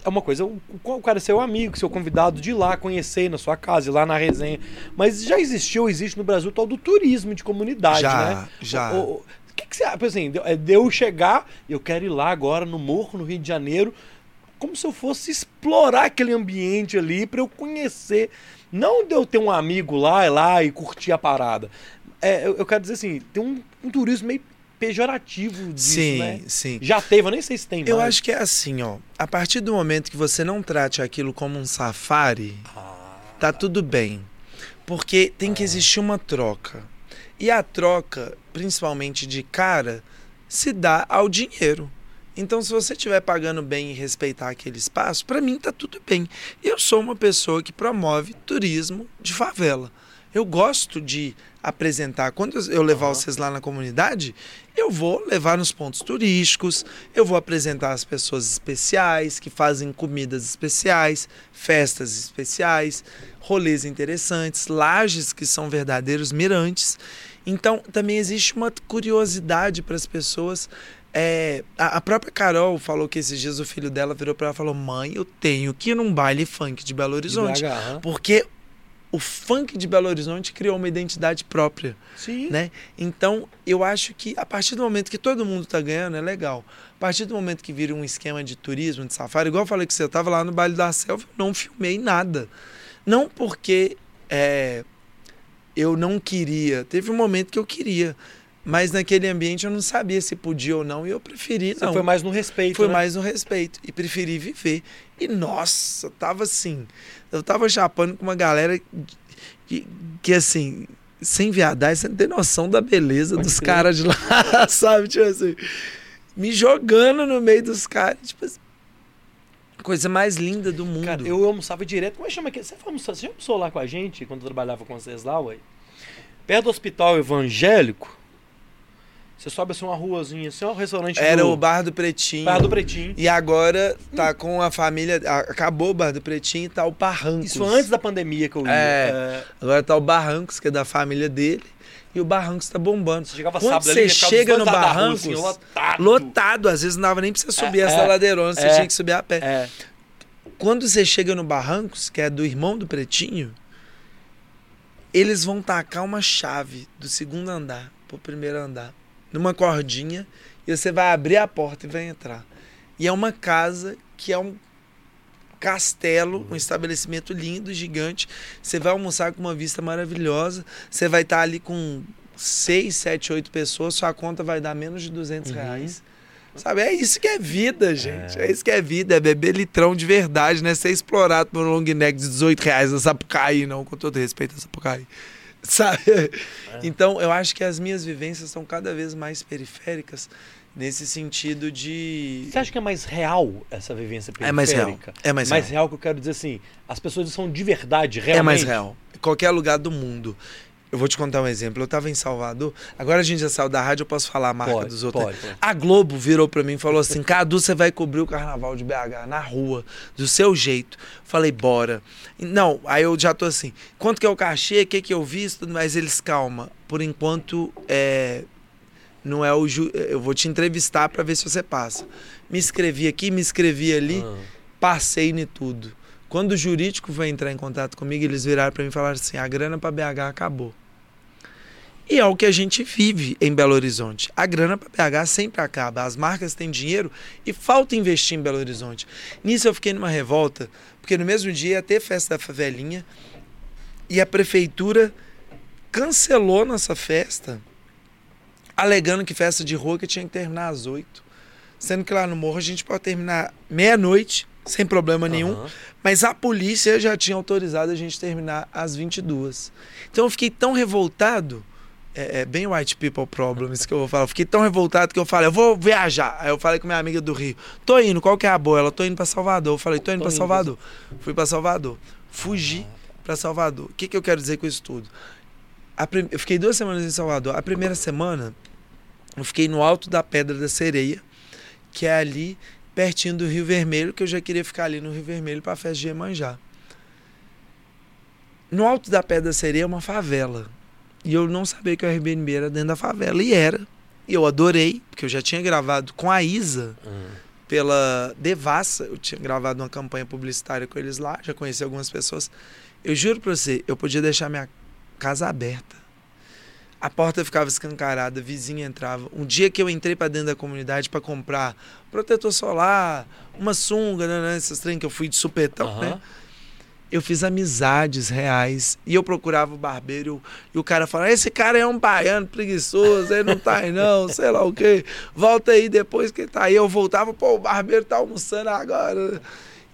É uma coisa, o, o cara é seu amigo, seu convidado de ir lá conhecer na sua casa, ir lá na resenha. Mas já existiu, existe no Brasil o tal do turismo de comunidade, Já, né? já. O, o, que, que você acha? Assim, de- é de eu chegar, eu quero ir lá agora no morro, no Rio de Janeiro, como se eu fosse explorar aquele ambiente ali pra eu conhecer. Não de eu ter um amigo lá, ir lá e curtir a parada. É, eu, eu quero dizer assim, tem um, um turismo meio pejorativo disso, sim, né? sim. Já teve, eu nem sei se tem Eu mais. acho que é assim, ó. A partir do momento que você não trate aquilo como um safari, tá tudo bem. Porque tem que existir uma troca. E a troca, principalmente de cara, se dá ao dinheiro. Então, se você estiver pagando bem e respeitar aquele espaço, para mim tá tudo bem. Eu sou uma pessoa que promove turismo de favela. Eu gosto de apresentar. Quando eu levar Aham. vocês lá na comunidade, eu vou levar nos pontos turísticos, eu vou apresentar as pessoas especiais que fazem comidas especiais, festas especiais, rolês interessantes, lajes que são verdadeiros mirantes. Então, também existe uma curiosidade para as pessoas. É, a, própria Carol falou que esses dias o filho dela virou para ela e falou: Mãe, eu tenho que ir num baile funk de Belo Horizonte. De BH. Porque o funk de Belo Horizonte criou uma identidade própria Sim. né? Então, eu acho que a partir do momento que todo mundo tá ganhando, é legal. A partir do momento que vira um esquema de turismo, de safari, igual eu falei que você, eu tava lá no Baile da Selva, eu não filmei nada. Não porque é, eu não queria. Teve um momento que eu queria. Mas naquele ambiente eu não sabia se podia ou não, e eu preferi Você não. foi mais no respeito, Foi né? mais no respeito. E preferi viver. E nossa, tava assim. Eu tava chapando com uma galera que, que assim, sem viadagem, você não tem noção da beleza Pode dos caras de lá, sabe? Tipo assim, me jogando no meio dos caras. Tipo assim, coisa mais linda do mundo. Cara, eu almoçava direto. Como é que chama aqui? Você, foi almoçar- você almoçou lá com a gente quando eu trabalhava com vocês lá, ué? Perto do hospital evangélico. Você sobe assim uma ruazinha, assim, ó, um restaurante Era do... o Bar do Pretinho. Bar do Pretinho. E agora tá com a família. Acabou o Bar do Pretinho e tá o Barrancos. Isso antes da pandemia que eu ia. É. Agora tá o Barrancos, que é da família dele. E o Barrancos tá bombando. Você chegava Quando sábado você chega no da rua, Barrancos, assim, lotado. lotado, às vezes não dava nem pra você subir É, essa é, ladeirona, você é. tinha que subir a pé. É. Quando você chega no Barrancos, que é do irmão do Pretinho, eles vão tacar uma chave do segundo andar pro primeiro andar, numa cordinha, e você vai abrir a porta e vai entrar. E é uma casa que é um castelo, um estabelecimento lindo, gigante. Você vai almoçar com uma vista maravilhosa. Você vai estar ali com seis, sete, oito pessoas. Sua conta vai dar menos de 200 Uhum. reais. Sabe, é isso que é vida, gente. É. isso que é vida, é beber litrão de verdade, né? Ser explorado por um long neck de 18 reais na Sapucaí, não, com todo respeito a Sapucaí. Sabe? Então, eu acho que as minhas vivências são cada vez mais periféricas nesse sentido de. Você acha que é mais real essa vivência periférica? É mais real. É mais, mais real. real que eu quero dizer assim, as pessoas são de verdade, realmente. É mais real. Qualquer lugar do mundo. Eu vou te contar um exemplo. Eu estava em Salvador. Agora a gente já saiu da rádio, eu posso falar a marca Pode, dos outros. pode, pode. A Globo virou pra mim e falou assim: Cadu, você vai cobrir o carnaval de BH na rua, do seu jeito. Falei, bora. Não, aí eu já tô assim: quanto que é o cachê? O que, que eu visto? Mas eles, calma. Por enquanto, é. Não é o. Ju... Eu vou te entrevistar pra ver se você passa. Me inscrevi aqui, me inscrevi ali, Ah. passei em tudo. Quando o jurídico foi entrar em contato comigo, eles viraram pra mim e falaram assim: a grana pra BH acabou. E é o que a gente vive em Belo Horizonte. A grana para BH sempre acaba. As marcas têm dinheiro e falta investir em Belo Horizonte. Nisso eu fiquei numa revolta, porque no mesmo dia ia ter festa da favelinha e a prefeitura cancelou nossa festa, alegando que festa de rua que tinha que terminar às oito. Sendo que lá no morro a gente pode terminar meia-noite, sem problema nenhum. Aham. Mas a polícia já tinha autorizado a gente terminar às 22. Então eu fiquei tão revoltado. É, é bem white people problems que eu vou falar. Eu fiquei tão revoltado que eu falei, eu vou viajar. Aí eu falei com minha amiga do Rio, tô indo, qual que é a boa? Ela, tô indo pra Salvador. Eu falei, tô indo Tô pra indo. Salvador. Fui pra Salvador. Fugi pra Salvador. O que, que eu quero dizer com isso tudo? Prim- Eu fiquei duas semanas em Salvador. A primeira semana, eu fiquei no alto da Pedra da Sereia, que é ali pertinho do Rio Vermelho, que eu já queria ficar ali no Rio Vermelho para a festa de Iemanjá. No alto da Pedra da Sereia é uma favela. E eu não sabia que o Airbnb era dentro da favela. E era. E eu adorei, porque eu já tinha gravado com a Isa Ah. pela Devassa. Eu tinha gravado uma campanha publicitária com eles lá, já conheci algumas pessoas. Eu juro pra você, eu podia deixar minha casa aberta. A porta ficava escancarada, a vizinha entrava. Um dia que eu entrei pra dentro da comunidade pra comprar protetor solar, uma sunga, né, né, esses trem que eu fui de supetão, Aham. né? Eu fiz amizades reais. E eu procurava o barbeiro e o cara falava: Esse cara é um baiano preguiçoso, ele não tá aí não, sei lá o quê. Volta aí depois que tá aí. Eu voltava, pô, o barbeiro tá almoçando agora.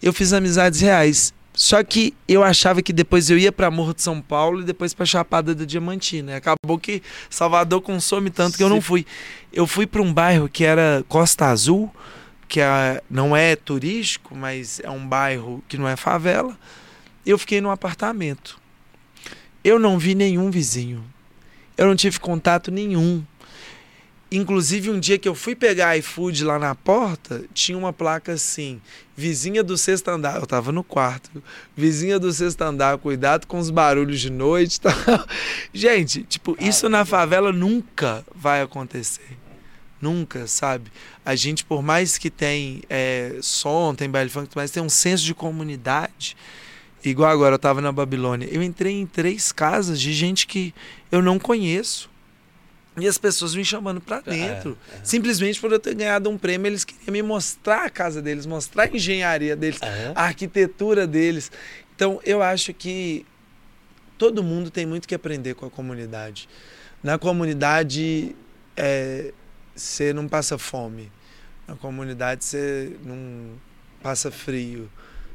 Eu fiz amizades reais. Só que eu achava que depois eu ia pra Morro de São Paulo e depois pra Chapada da Diamantina. Acabou que Salvador consome tanto que eu não fui. Eu fui pra um bairro que era Costa Azul, que é- não é turístico, mas é um bairro que não é favela. Eu fiquei num apartamento. Eu não vi nenhum vizinho. Eu não tive contato nenhum. Inclusive, um dia que eu fui pegar iFood lá na porta, tinha uma placa assim: vizinha do sexto andar. Eu tava no quarto. Vizinha do sexto andar, cuidado com os barulhos de noite. e Tal. Gente, tipo, isso na favela nunca vai acontecer. Nunca, sabe? A gente, por mais que tem é, som, tem baile funk, mas tem um senso de comunidade. Igual agora, eu tava na Babilônia. Eu entrei em três casas de gente que eu não conheço. E as pessoas me chamando pra dentro. Simplesmente por eu ter ganhado um prêmio, eles queriam me mostrar a casa deles, mostrar a engenharia deles, Aham. a arquitetura deles. Então, eu acho que todo mundo tem muito que aprender com a comunidade. Na comunidade, é, você não passa fome. Na comunidade, você não passa frio.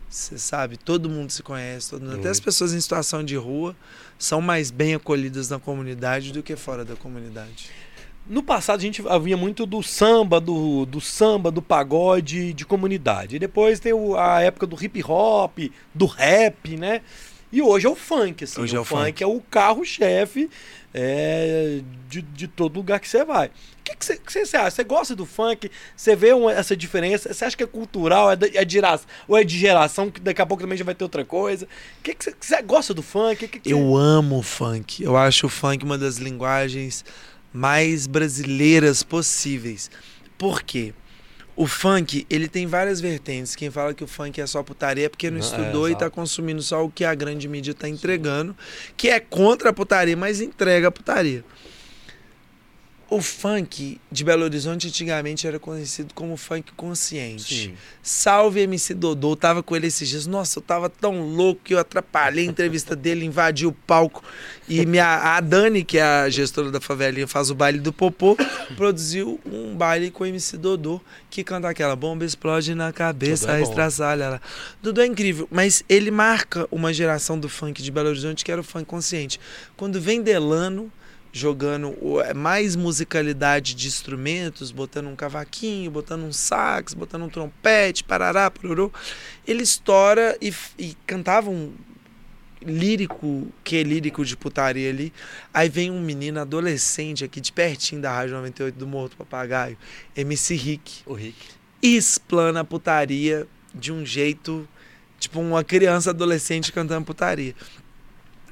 Você sabe, todo mundo se conhece, todo mundo, até as pessoas em situação de rua são mais bem acolhidas na comunidade do que fora da comunidade. No passado a gente havia muito do samba, do, do samba, do pagode de comunidade. E depois tem a época do hip hop, do rap, né? E hoje é o funk, assim. Hoje o, é o funk, funk. é o carro-chefe é, de, de todo lugar que você vai. O que que você que você acha? Você gosta do funk? Você vê uma- essa diferença? Você acha que é cultural? É de, é de ou é de geração? Que daqui a pouco também já vai ter outra coisa? O que que você, que gosta do funk? Que que Eu amo o funk. Eu acho o funk uma das linguagens mais brasileiras possíveis. Por quê? O funk, ele tem várias vertentes. Quem fala que o funk é só putaria é porque não Não, é, estudou e tá consumindo só o que a grande mídia tá entregando, que é contra a putaria, mas entrega a putaria. O funk de Belo Horizonte antigamente era conhecido como funk consciente. Sim. Salve MC Dodô, tava com ele esses dias. Nossa, eu tava tão louco que eu atrapalhei a entrevista dele, invadi o palco. E minha, a Dani, que é a gestora da favelinha, faz o baile do Popô, produziu um baile com o MC Dodô, que canta aquela bomba explode na cabeça, é estraçalha lá. Dodô é incrível, mas ele marca uma geração do funk de Belo Horizonte que era o funk consciente. Quando vem Delano jogando é, mais musicalidade de instrumentos, botando um cavaquinho, botando um sax, botando um trompete, parará, pororô, ele estoura e, e cantava um lírico, que é lírico de putaria ali. Aí vem um menino adolescente aqui de pertinho da Rádio 98 do Morto Papagaio, MC Rick, O Rick. e explana a putaria de um jeito, tipo uma criança adolescente cantando putaria.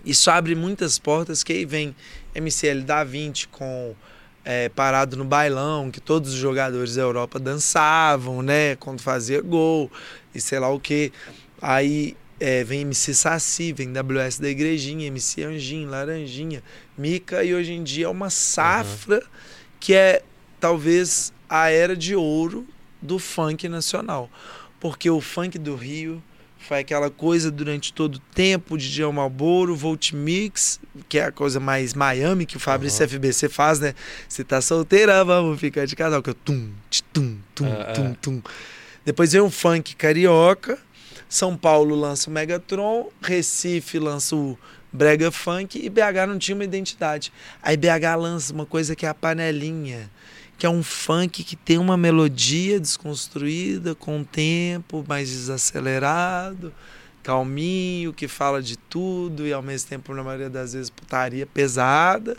Isso abre muitas portas, que aí vem MCL da 20 com é, Parado no Bailão, que todos os jogadores da Europa dançavam, né? Quando fazia gol e sei lá o que. Aí é, vem MC Saci, vem WS da Igrejinha, MC Anjinho, Laranjinha, Mica, e hoje em dia é uma safra que é talvez a era de ouro do funk nacional. Porque o funk do Rio foi aquela coisa durante todo o tempo, DJ Malboro, Volt Mix, que é a coisa mais Miami que o Fabrício Aham. FBC faz, né? Se tá solteira, vamos ficar de casal, que é o tum, tum, tum, É, tum, é. tum. Depois vem o funk carioca, São Paulo lança o Megatron, Recife lança o Brega Funk e BH não tinha uma identidade. Aí BH lança uma coisa que é a panelinha, que é um funk que tem uma melodia desconstruída com o tempo, mais desacelerado, calminho, que fala de tudo e ao mesmo tempo, na maioria das vezes, putaria pesada.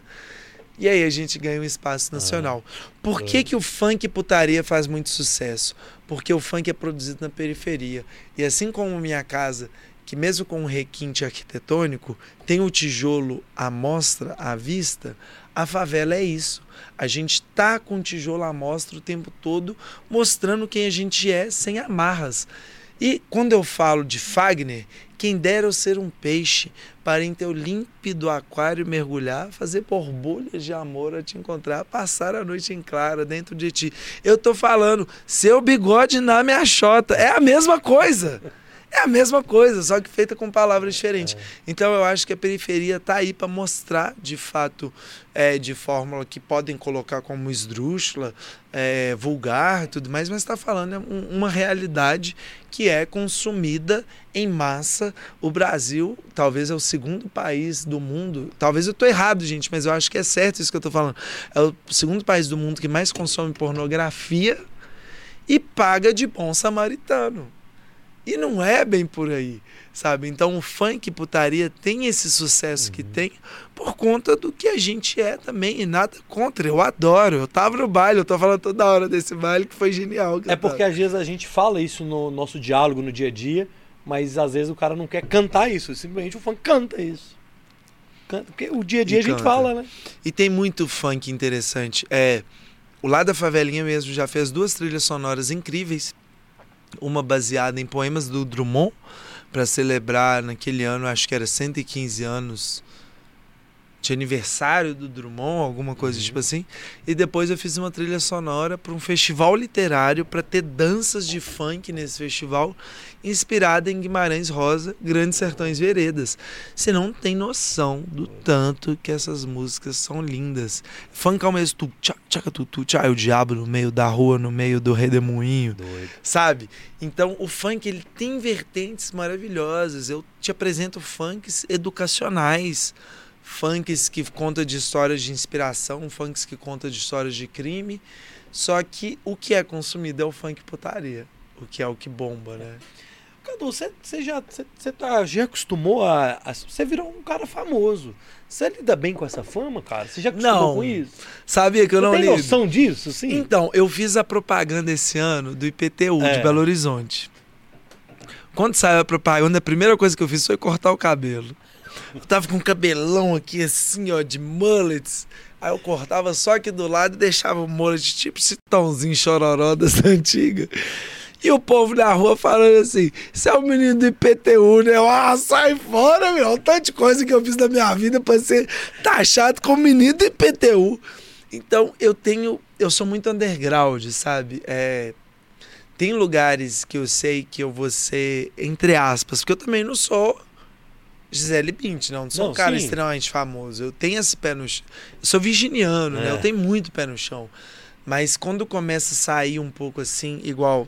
E aí a gente ganha um espaço nacional. Por que, que o funk putaria faz muito sucesso? Porque o funk é produzido na periferia. E assim como minha casa, que mesmo com um requinte arquitetônico, tem o tijolo à mostra, à vista, a favela é isso. A gente tá com tijolo à mostra o tempo todo, mostrando quem a gente é sem amarras. E quando eu falo de Fagner, quem dera eu ser um peixe para em teu límpido aquário mergulhar, fazer borbulhas de amor a te encontrar, passar a noite em clara dentro de ti. Eu tô falando, seu bigode na minha chota. É a mesma coisa. É a mesma coisa, só que feita com palavras diferentes. Então eu acho que a periferia tá aí para mostrar, de fato, é, de fórmula que podem colocar como esdrúxula, é, vulgar e tudo mais, mas está falando é um- uma realidade que é consumida em massa. O Brasil talvez é o segundo país do mundo, talvez eu estou errado, gente, mas eu acho que é certo isso que eu estou falando. É o segundo país do mundo que mais consome pornografia e paga de bom samaritano. E não é bem por aí, sabe? Então o funk putaria tem esse sucesso que tem por conta do que a gente é também. E nada contra, eu adoro. Eu tava no baile, eu tô falando toda hora desse baile que foi genial. É porque às vezes a gente fala isso no nosso diálogo no dia a dia, mas às vezes o cara não quer cantar isso, simplesmente o funk canta isso. Canta, porque o dia a dia E a gente canta. fala, né? E tem muito funk interessante. É, o Lá da Favelinha mesmo já fez duas trilhas sonoras incríveis. Uma baseada em poemas do Drummond, para celebrar naquele ano, acho que era 115 anos de aniversário do Drummond, alguma coisa Uhum. tipo assim. E depois eu fiz uma trilha sonora para um festival literário, para ter danças de funk nesse festival, inspirada em Guimarães Rosa, Grandes Sertões Veredas. Você não tem noção do tanto que essas músicas são lindas. Funk ao mesmo tu, tchá, tchaca, tu, tu, tchá, e o diabo no meio da rua, no meio do redemoinho, Doido. sabe? Então o funk ele tem vertentes maravilhosas. Eu te apresento funks educacionais, funks que contam de histórias de inspiração, funks que contam de histórias de crime. Só que o que é consumido é o funk putaria, o que é o que bomba, né? Cadu, você, já, tá, já acostumou a, Você virou um cara famoso. Você lida bem com essa fama, cara? Você já acostumou Não, com isso? Sabia que eu Você não tem lido? noção disso, sim? Então, eu fiz a propaganda esse ano do IPTU É. de Belo Horizonte. Quando saiu a propaganda, a primeira coisa que eu fiz foi cortar o cabelo. Eu tava com um cabelão aqui assim, ó, de mullets. Aí eu cortava só aqui do lado e deixava o mullet tipo citãozinho chororó das antigas. E o povo na rua falando assim: você é o menino do IPTU, né? Eu, ah, sai fora, meu. Tanta coisa que eu fiz na minha vida pra ser taxado como menino do IPTU. Então eu tenho. Eu sou muito underground, sabe? É, tem lugares que eu sei que eu vou ser, entre aspas, porque eu também não sou Gisele Bint, não. Não sou Não, um cara sim. extremamente famoso. Eu tenho esse pé no chão. Eu sou virginiano, né? É. Eu tenho muito pé no chão. Mas quando começa a sair um pouco assim, igual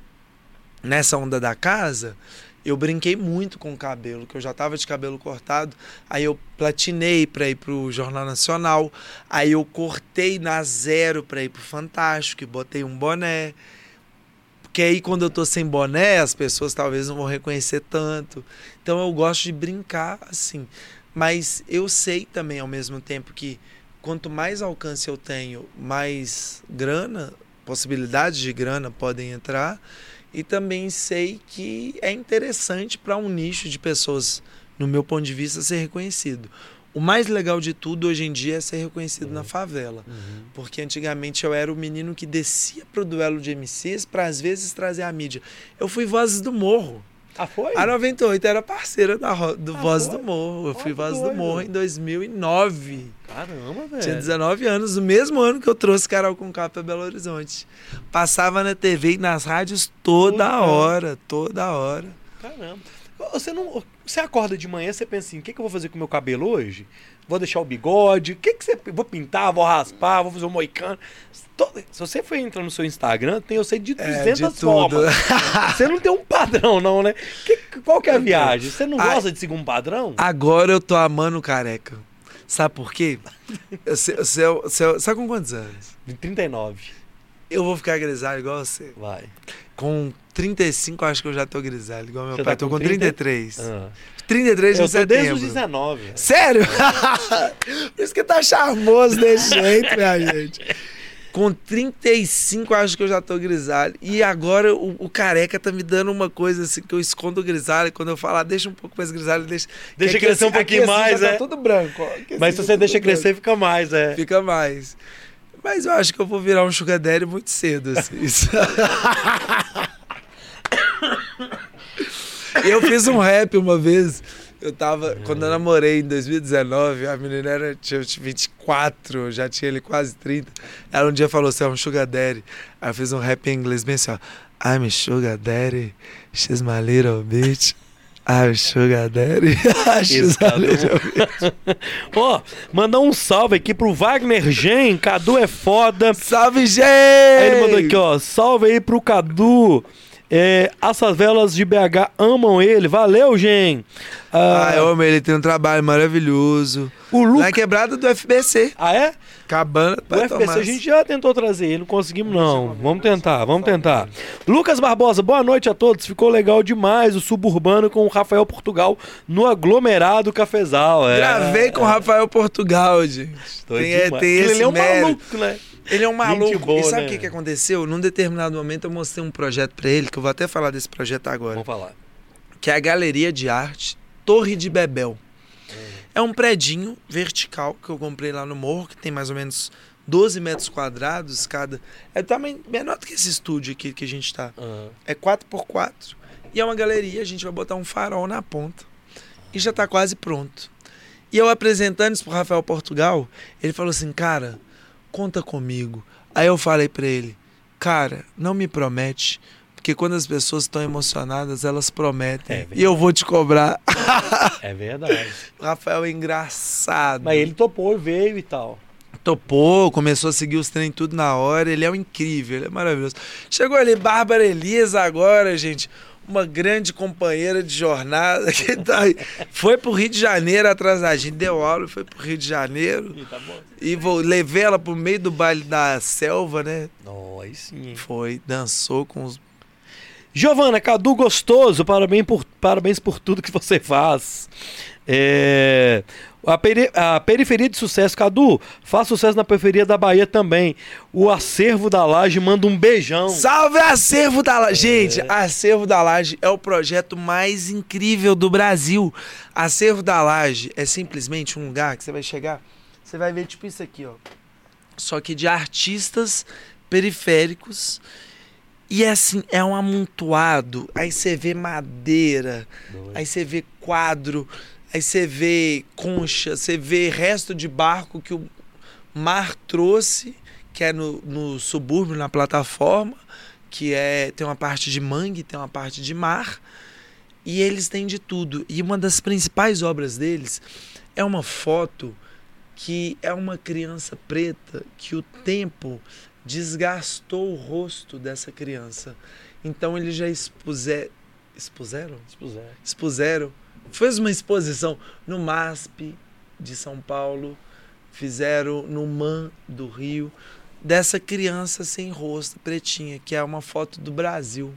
nessa onda da casa, eu brinquei muito com o cabelo, que eu já tava de cabelo cortado. Aí eu platinei pra ir pro Jornal Nacional. Aí eu cortei na zero pra ir pro Fantástico e botei um boné. Porque aí quando eu tô sem boné, as pessoas talvez não vão reconhecer tanto. Então eu gosto de brincar assim. Mas eu sei também ao mesmo tempo que quanto mais alcance eu tenho, mais grana, possibilidades de grana podem entrar. E também sei que é interessante para um nicho de pessoas, no meu ponto de vista, ser reconhecido. O mais legal de tudo hoje em dia é ser reconhecido na favela. Uhum. Porque antigamente eu era o menino que descia pro duelo de MCs para às vezes trazer a mídia. Eu fui Vozes do Morro. Ah, foi? A 98 era parceira da, do Ah, Vozes foi? do Morro. Eu fui que Vozes do. Morro em 2009. Caramba, velho. Tinha 19 anos, no mesmo ano que eu trouxe Carol com para Belo Horizonte. Passava na TV e nas rádios toda Puta. hora, toda hora. Caramba. Você não. Você acorda de manhã, você pensa assim, o que, que eu vou fazer com o meu cabelo hoje? Vou deixar o bigode? O que, que você. Vou pintar, vou raspar, vou fazer um moicano. Se você for entrar no seu Instagram, tem eu sei de 200 É, de formas. Você não tem um padrão, não, né? Que- qual que é a viagem? Você não Ai. gosta de seguir um padrão? Agora eu tô amando careca. Sabe por quê? Sei- sabe com quantos anos? De 39. Eu vou ficar grisalho igual você. Vai. Com 35, eu acho que eu já tô grisalho, igual meu Você pai. tá tô com com 30? 33. Ah. 33 de Eu tô desde os setembro. 19. velho. Sério? Por isso que tá charmoso desse jeito, minha gente. Com 35, acho que eu já tô grisalho. E agora o, o careca tá me dando uma coisa assim que eu escondo o grisalho. Quando eu falar, deixa um pouco mais grisalho, deixa. Deixa aqui crescer um assim- pouquinho aqui assim mais, já é. Tá tudo branco. ó. Aqui Mas assim se você tá deixa tudo branco. crescer, fica mais, é. Fica mais. Mas eu acho que eu vou virar um sugar daddy muito cedo, assim. eu fiz um rap uma vez. Eu tava. Quando eu namorei em 2019, a menina era, tinha 24, eu já tinha ele quase 30. Ela um dia falou: Você é um sugar daddy. Aí eu fiz um rap em inglês bem assim, ó. I'm a sugar daddy, she's my little bitch. I'm a sugar daddy, she's my little bitch. Ó, mandar um salve aqui pro Wagner Gen. Cadu é foda. Salve, gente! Aí ele mandou aqui, ó. Salve aí pro Cadu. É, as favelas de BH amam ele. Valeu, Gen. Ah, eu amo ele, tem um trabalho maravilhoso. o Na Lucas. quebrada do FBC. Ah, é? Cabana O tomar. a gente já tentou trazer ele, não conseguimos não. Vamos tentar, vamos tentar. Lucas Barbosa, boa noite a todos. Ficou legal demais o suburbano com o Rafael Portugal no aglomerado Cafezal. É. Gravei com o Rafael Portugal, gente. Doido Tem, é, tem Ele esse é um mérito. maluco, né? Ele é um maluco. boa, e sabe o né? que, que aconteceu? Num determinado momento eu mostrei um projeto pra ele, que eu vou até falar desse projeto agora. Vamos falar. que é a Galeria de Arte Torre de Bebel. É um predinho vertical que eu comprei lá no morro, que tem mais ou menos 12 metros quadrados cada. É também menor do que esse estúdio aqui que a gente tá. Ah, É 4x4 e é uma galeria, a gente vai botar um farol na ponta. E já tá quase pronto. E eu apresentando isso pro Rafael Portugal, ele falou assim: "Cara, conta comigo". Aí eu falei pra ele: "Cara, não me promete, porque quando as pessoas estão emocionadas, elas prometem. É e eu vou te cobrar". é verdade. O Rafael é engraçado. Mas ele topou e veio e tal. Topou, começou a seguir os trem tudo na hora. Ele é um incrível, ele é maravilhoso. Chegou ali, Bárbara Elisa agora, gente. Uma grande companheira de jornada que tá aí. Foi pro Rio de Janeiro atrás da gente, deu aula, foi pro Rio de Janeiro. Ih, tá. E vou, levei ela pro meio do baile da selva, né? Aí sim. Foi, dançou com os. Giovana, Cadu gostoso, parabéns por, parabéns por tudo que você faz. É, a, peri- a periferia de sucesso, Cadu, faz sucesso na periferia da Bahia também. O acervo da laje manda um beijão. Salve Acervo da Laje! Gente, Acervo da Laje é o projeto mais incrível do Brasil. Acervo da Laje é simplesmente um lugar que você vai chegar, você vai ver tipo isso aqui, ó. Só que de artistas periféricos. E é assim, é um amontoado. Aí você vê madeira, aí você vê quadro, aí você vê concha, você vê resto de barco que o mar trouxe, que é no, no subúrbio, na plataforma, que é tem uma parte de mangue, tem uma parte de mar, e eles têm de tudo. E uma das principais obras deles é uma foto que é uma criança preta que o tempo desgastou o rosto dessa criança. Então eles já expuser, expuseram? Expuseram. expuseram. Fez uma exposição no MASP de São Paulo, fizeram no MAN do Rio, dessa criança sem rosto, pretinha, que é uma foto do Brasil.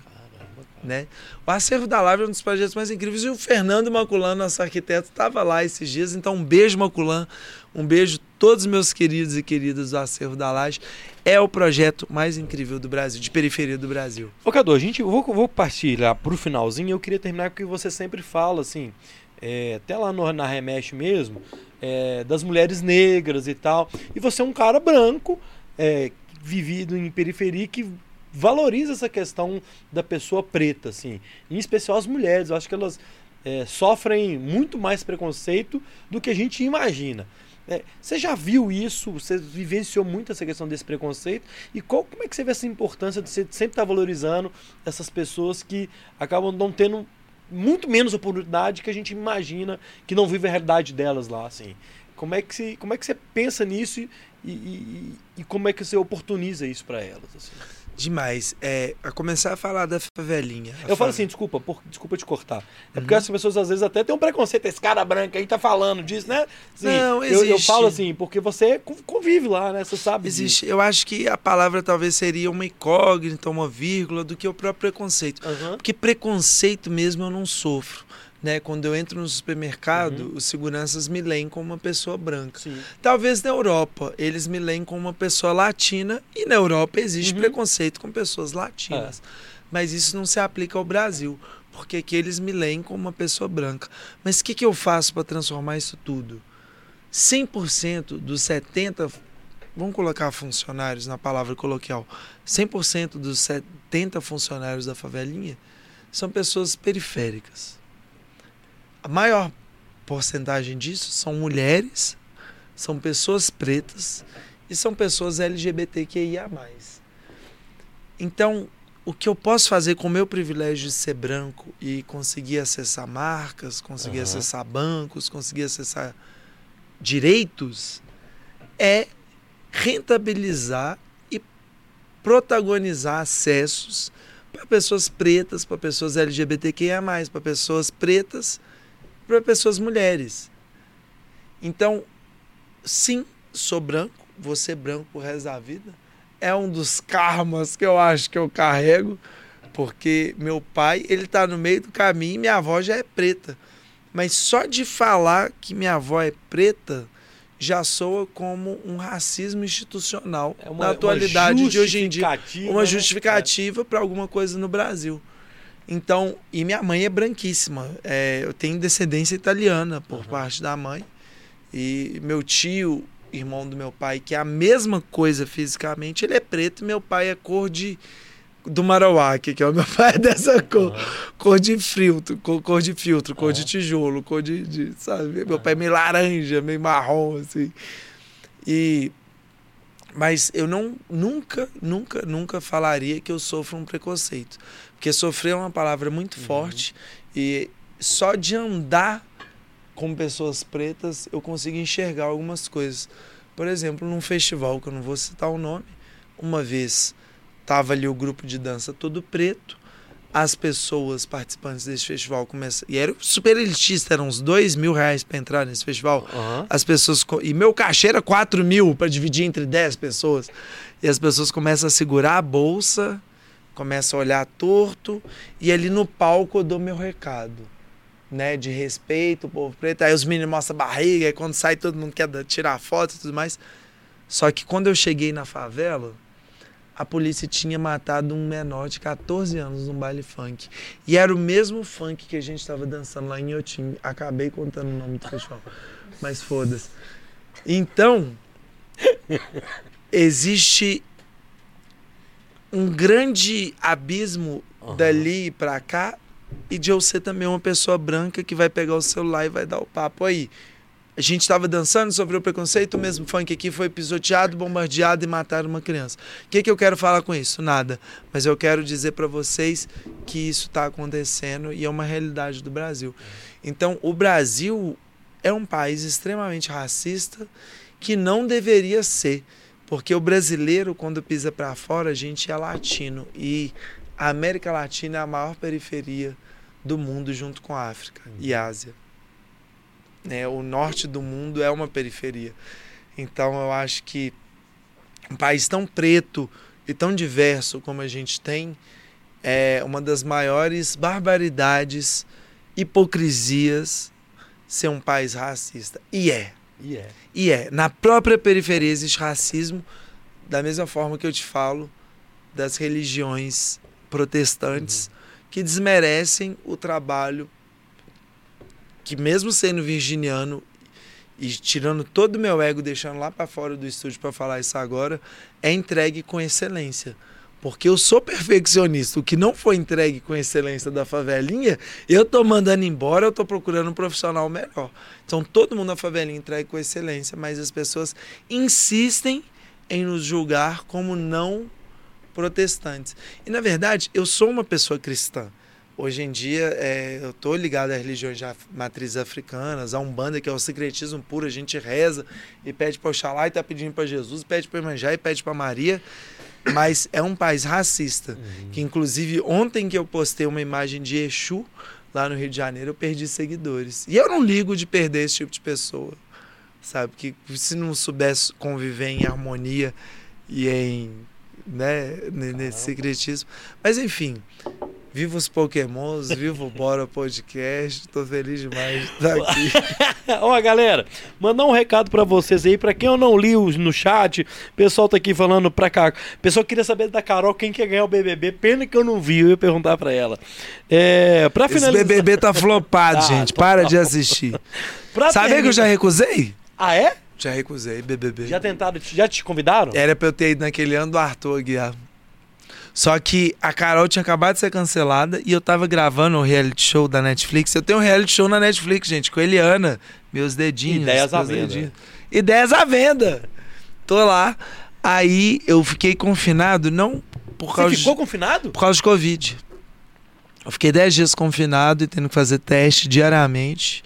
Né? O Acervo da Live é um dos projetos mais incríveis. E o Fernando Maculan, nosso arquiteto, estava lá esses dias. Então, um beijo, Maculan. Um beijo todos os meus queridos e queridas do Acervo da Laje. É o projeto mais incrível do Brasil, de periferia do Brasil. Ô, Cadu, a gente, vou, vou lá pro finalzinho. Eu queria terminar com o que você sempre fala, assim, é, até lá no, na Remexe mesmo, é, das mulheres negras e tal. E você é um cara branco, é, vivido em periferia, que valoriza essa questão da pessoa preta, assim. Em especial as mulheres. Eu acho que elas é, sofrem muito mais preconceito do que a gente imagina. É, você já viu isso? Você vivenciou muito essa questão desse preconceito? E qual, como é que você vê essa importância de você sempre estar valorizando essas pessoas que acabam não tendo muito menos oportunidade que a gente imagina que não vive a realidade delas lá, assim? Como é que, se, como é que você pensa nisso e, e, e, e como é que você oportuniza isso para elas? Assim? Demais. É, a começar a falar da favelinha. Eu falo fa- assim, desculpa, por- desculpa te cortar. É Uhum. porque as pessoas às vezes até têm um preconceito. Esse cara branco aí tá falando disso, né? Assim, Não, eu, eu existe. falo assim, porque você con- convive lá, né? Você sabe. disso. Existe. Eu acho que a palavra talvez seria uma incógnita, uma vírgula, do que o próprio preconceito. Aham. Porque preconceito mesmo eu não sofro. Né? Quando eu entro no supermercado, Uhum. os seguranças me leem como uma pessoa branca. Sim. Talvez na Europa eles me leem como uma pessoa latina e na Europa existe Uhum. preconceito com pessoas latinas. Mas isso não se aplica ao Brasil, porque aqui eles me leem como uma pessoa branca. Mas o que, que eu faço para transformar isso tudo? 100% dos 70 vamos colocar funcionários na palavra coloquial. 100% dos 70 funcionários da favelinha são pessoas periféricas. A maior porcentagem disso são mulheres, são pessoas pretas e são pessoas LGBTQIA+. Então, o que eu posso fazer com o meu privilégio de ser branco e conseguir acessar marcas, conseguir Aham. acessar bancos, conseguir acessar direitos, é rentabilizar e protagonizar acessos para pessoas pretas, para pessoas LGBTQIA+, para pessoas pretas, para pessoas mulheres. Então, sim, sou branco, ser branco pro resto da vida. É um dos karmas que eu acho que eu carrego, porque meu pai, ele tá no meio do caminho e minha avó já é preta. Mas só de falar que minha avó é preta já soa como um racismo institucional É uma, na atualidade de hoje em dia justificativa, uma né? justificativa para alguma coisa no Brasil. Então, e minha mãe é branquíssima. É, eu tenho descendência italiana por Uhum. parte da mãe. E meu tio, irmão do meu pai, que é a mesma coisa fisicamente, ele é preto e meu pai é cor de do Marauaque, que é o meu pai é dessa cor, Aham. cor de filtro, cor, cor de filtro, cor de Aham. tijolo, cor de, de sabe? Meu pai é meio laranja, meio marrom assim. E mas eu não nunca, nunca, nunca falaria que eu sofro um preconceito, porque sofrer é uma palavra muito Uhum. forte e só de andar com pessoas pretas eu consigo enxergar algumas coisas. Por exemplo, num festival que eu não vou citar o nome, uma vez tava ali o grupo de dança todo preto, as pessoas participantes desse festival começam e era super elitista, eram uns dois mil reais para entrar nesse festival Aham. as pessoas. E meu cachê era 4 mil para dividir entre 10 pessoas. E as pessoas começam a segurar a bolsa começa a olhar torto e ali no palco eu dou meu recado, né, de respeito, o povo preto. Aí os meninos mostram a barriga, aí quando sai todo mundo quer tirar foto e tudo mais. Só que quando eu cheguei na favela, a polícia tinha matado um menor de 14 anos num baile funk. E era o mesmo funk que a gente estava dançando lá em Iotim. Acabei contando o nome do festival. Mas foda-se. Então, existe um grande abismo Aham. dali pra cá e de eu ser também uma pessoa branca que vai pegar o celular e vai dar o papo aí. A gente estava dançando, sofreu preconceito, o mesmo funk aqui foi pisoteado, bombardeado e mataram uma criança. O que, que eu quero falar com isso? Nada. Mas eu quero dizer para vocês que isso está acontecendo e é uma realidade do Brasil. Então, o Brasil é um país extremamente racista que não deveria ser. Porque o brasileiro, quando pisa para fora, a gente é latino. E a América Latina é a maior periferia do mundo, junto com a África e Ásia. Né? O norte do mundo é uma periferia. Então, eu acho que um país tão preto e tão diverso como a gente tem é uma das maiores barbaridades, hipocrisias ser um país racista. E é. E é. E é, na própria periferia existe racismo, da mesma forma que eu te falo das religiões protestantes que desmerecem o trabalho que mesmo sendo virginiano e tirando todo o meu ego, deixando lá para fora do estúdio para falar isso agora, é entregue com excelência. Porque eu sou perfeccionista. O que não foi entregue com excelência da favelinha, eu tô mandando embora, eu tô procurando um profissional melhor. Então todo mundo na favelinha entregue com excelência, mas as pessoas insistem em nos julgar como não protestantes. E na verdade, eu sou uma pessoa cristã. Hoje em dia, é, eu estou ligado às religiões de matrizes africanas, a Umbanda, que é o secretismo puro, a gente reza e pede para Oxalá e está pedindo para Jesus, pede para Imanjá e pede para Maria. Mas é um país racista, que inclusive ontem que eu postei uma imagem de Exu lá no Rio de Janeiro, eu perdi seguidores. E eu não ligo de perder esse tipo de pessoa, sabe? Que se não soubesse conviver em harmonia e em, né, ne- nesse secretismo. Mas enfim, viva os pokémons, viva o Bora Podcast, tô feliz demais de estar aqui. Ó, galera, mandar um recado pra vocês aí, pra quem eu não li os- no chat, o pessoal tá aqui falando pra cá. O pessoal queria saber da Carol quem quer ganhar o BBB, pena que eu não vi, eu ia perguntar pra ela. É, pra Esse finalizar. BBB tá flopado, Ah, gente, tá para de assistir. pra Sabia que eu já recusei? Ah, é? Já recusei BBB. Já tentaram, já te convidaram? Era pra eu ter ido naquele ano do Arthur Aguiar. Só que a Carol tinha acabado de ser cancelada e eu tava gravando o reality show da Netflix. Eu tenho um reality show na Netflix, gente, com Eliana, meus dedinhos. Ideias à venda. dedinhos. Ideias à venda. Tô lá. Aí eu fiquei confinado, não por Você causa, ficou de, confinado? por causa de Covid. Eu fiquei 10 dias confinado e tendo que fazer teste diariamente.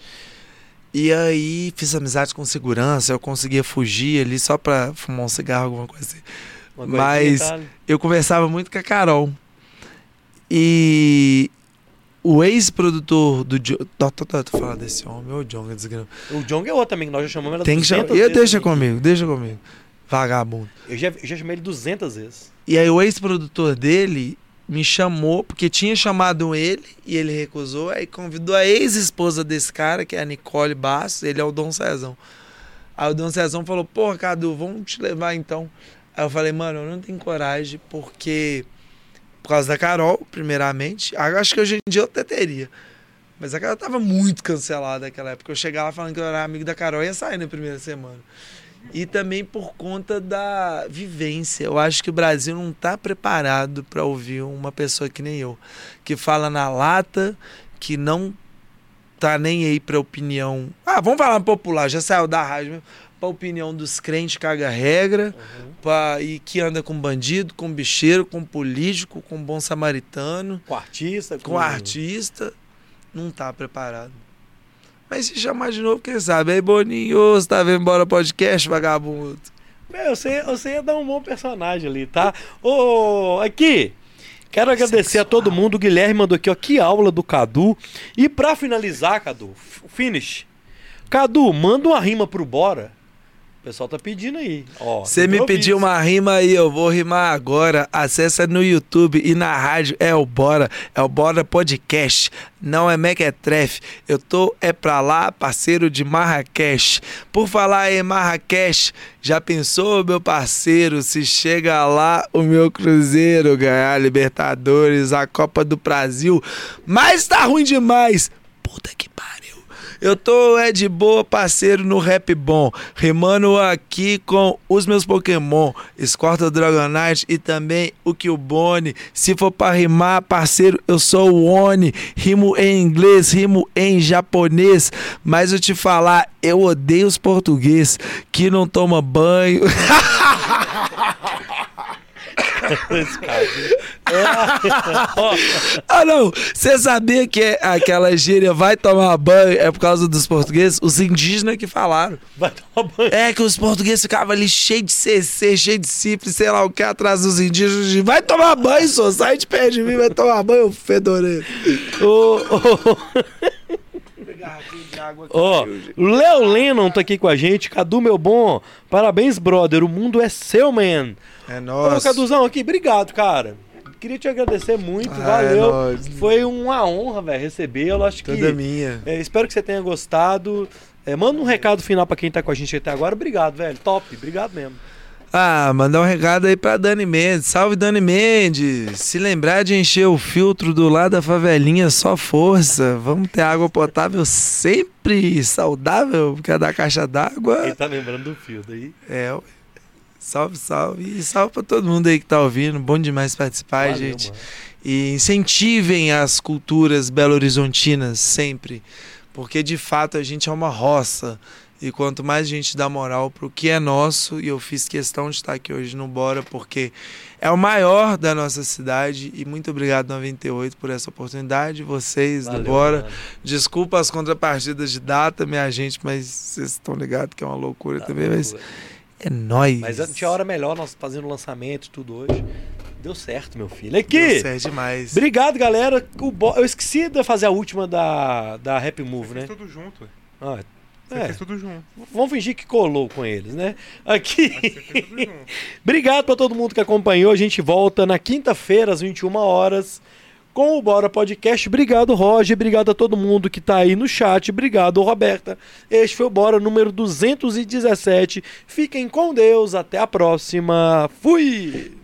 E aí fiz amizade com segurança, eu conseguia fugir ali só pra fumar um cigarro, alguma coisa assim. Mas-. Eu conversava muito com a Carol. E o ex-produtor do John. Tô, tô, tô, tô falando desse homem, ô John, desgrama. O Jong é outro também, que nós já chamamos ela Tem que chamar. 200 Eu, deixa comigo, deixa comigo. Vagabundo. Eu já, eu já chamei ele 200 vezes. E aí o ex-produtor dele me chamou, porque tinha chamado ele e ele recusou, aí convidou a ex-esposa desse cara, que é a Nicole Bastos, ele é o Dom Cezão. Aí o Dom Cezão falou, porra, Cadu, vamos te levar então. Aí eu falei, mano, eu não tenho coragem, porque por causa da Carol, primeiramente, acho que hoje em dia eu até teria. Mas a Carol tava muito cancelada naquela época. Eu chegava falando que eu era amigo da Carol e ia sair na primeira semana. E também por conta da vivência. Eu acho que o Brasil não está preparado para ouvir uma pessoa que nem eu, que fala na lata, que não tá nem aí para opinião. Ah, vamos falar popular, já saiu da rádio mesmo. Pra opinião dos crentes caga regra, pra, e que anda com bandido, com bicheiro, com político, com bom samaritano, Com artista, com artista, não tá preparado. Mas se chamar de novo, quem sabe? Aí, Boninho, você tá vendo embora podcast, vagabundo? Meu, você, você ia dar um bom personagem ali, tá? Ô, aqui. Quero agradecer a todo mundo. O Guilherme mandou aqui, ó. Que aula do Cadu. E pra finalizar, Cadu, finish. Cadu, manda uma rima pro Bora. Pessoal tá pedindo aí. Você me pediu uma rima aí, eu vou rimar agora. Acessa no YouTube e na rádio é o Bora, é o Bora Podcast. Não é Mequetrefe. Eu tô é pra lá, parceiro de Marrakech. Por falar em Marrakech, já pensou, meu parceiro, se chega lá o meu Cruzeiro ganhar a Libertadores, a Copa do Brasil, mas tá ruim demais. Puta que pariu. Eu tô é de boa, parceiro, no rap bom. Rimando aqui com os meus Pokémon. Escorta Dragonite e também o Killbone. Se for pra rimar, parceiro, eu sou o Oni. Rimo em inglês, rimo em japonês. Mas eu te falar, eu odeio os português que não toma banho. Ah, não. Você sabia que é aquela gíria vai tomar banho é por causa dos portugueses? Os indígenas que falaram. vai tomar banho. É que os portugueses ficavam ali cheio de CC, cheio de cifre, sei lá o que, atrás dos indígenas. de, Vai tomar banho, só sai de perto de mim, vai tomar banho, fedoreiro. Ô, ô, Ó, Léo Lennon tá aqui com a gente. Cadu, meu bom. Parabéns, brother. O mundo é seu, man. É Ô, nossa. Caduzão, aqui, obrigado, cara. Queria te agradecer muito, Ah, valeu. é nóis. Foi uma honra, velho, recebê-lo. Acho que. Toda minha. É, espero que você tenha gostado. É, manda um recado final pra quem tá com a gente até agora. Obrigado, velho. Top, obrigado mesmo. Ah, mandar um recado aí pra Dani Mendes. Salve, Dani Mendes. Se lembrar de encher o filtro do lado da favelinha, só força. Vamos ter água potável sempre saudável, porque é da caixa d'água. Quem tá lembrando do fio daí? É. Salve, salve. E salve pra todo mundo aí que tá ouvindo. Bom demais participar, Valeu, gente. mano. E incentivem as culturas belo-horizontinas sempre. Porque de fato a gente é uma roça. E quanto mais a gente dá moral pro que é nosso, e eu fiz questão de estar aqui hoje no Bora, porque é o maior da nossa cidade. E muito obrigado, 98, por essa oportunidade. Vocês Valeu, do Bora. mano. Desculpa as contrapartidas de data, minha gente, mas vocês estão ligados que é uma loucura Tá também. Mas é nóis. Mas não tinha hora melhor nós fazendo lançamento e tudo hoje. Deu certo, meu filho. Deu Aqui! certo demais. Obrigado, galera. O bo- Eu esqueci de fazer a última da, da Happy Move, né? tudo junto. ué. Ah, Você É. fez tudo junto. vamos fingir que colou com eles, né? Aqui. Obrigado pra todo mundo que acompanhou. A gente volta na quinta-feira, às 21 horas, com o Bora Podcast. Obrigado, Roger. Obrigado a todo mundo que tá aí no chat. Obrigado, Roberta. Este foi o Bora número 217. Fiquem com Deus. Até a próxima. Fui!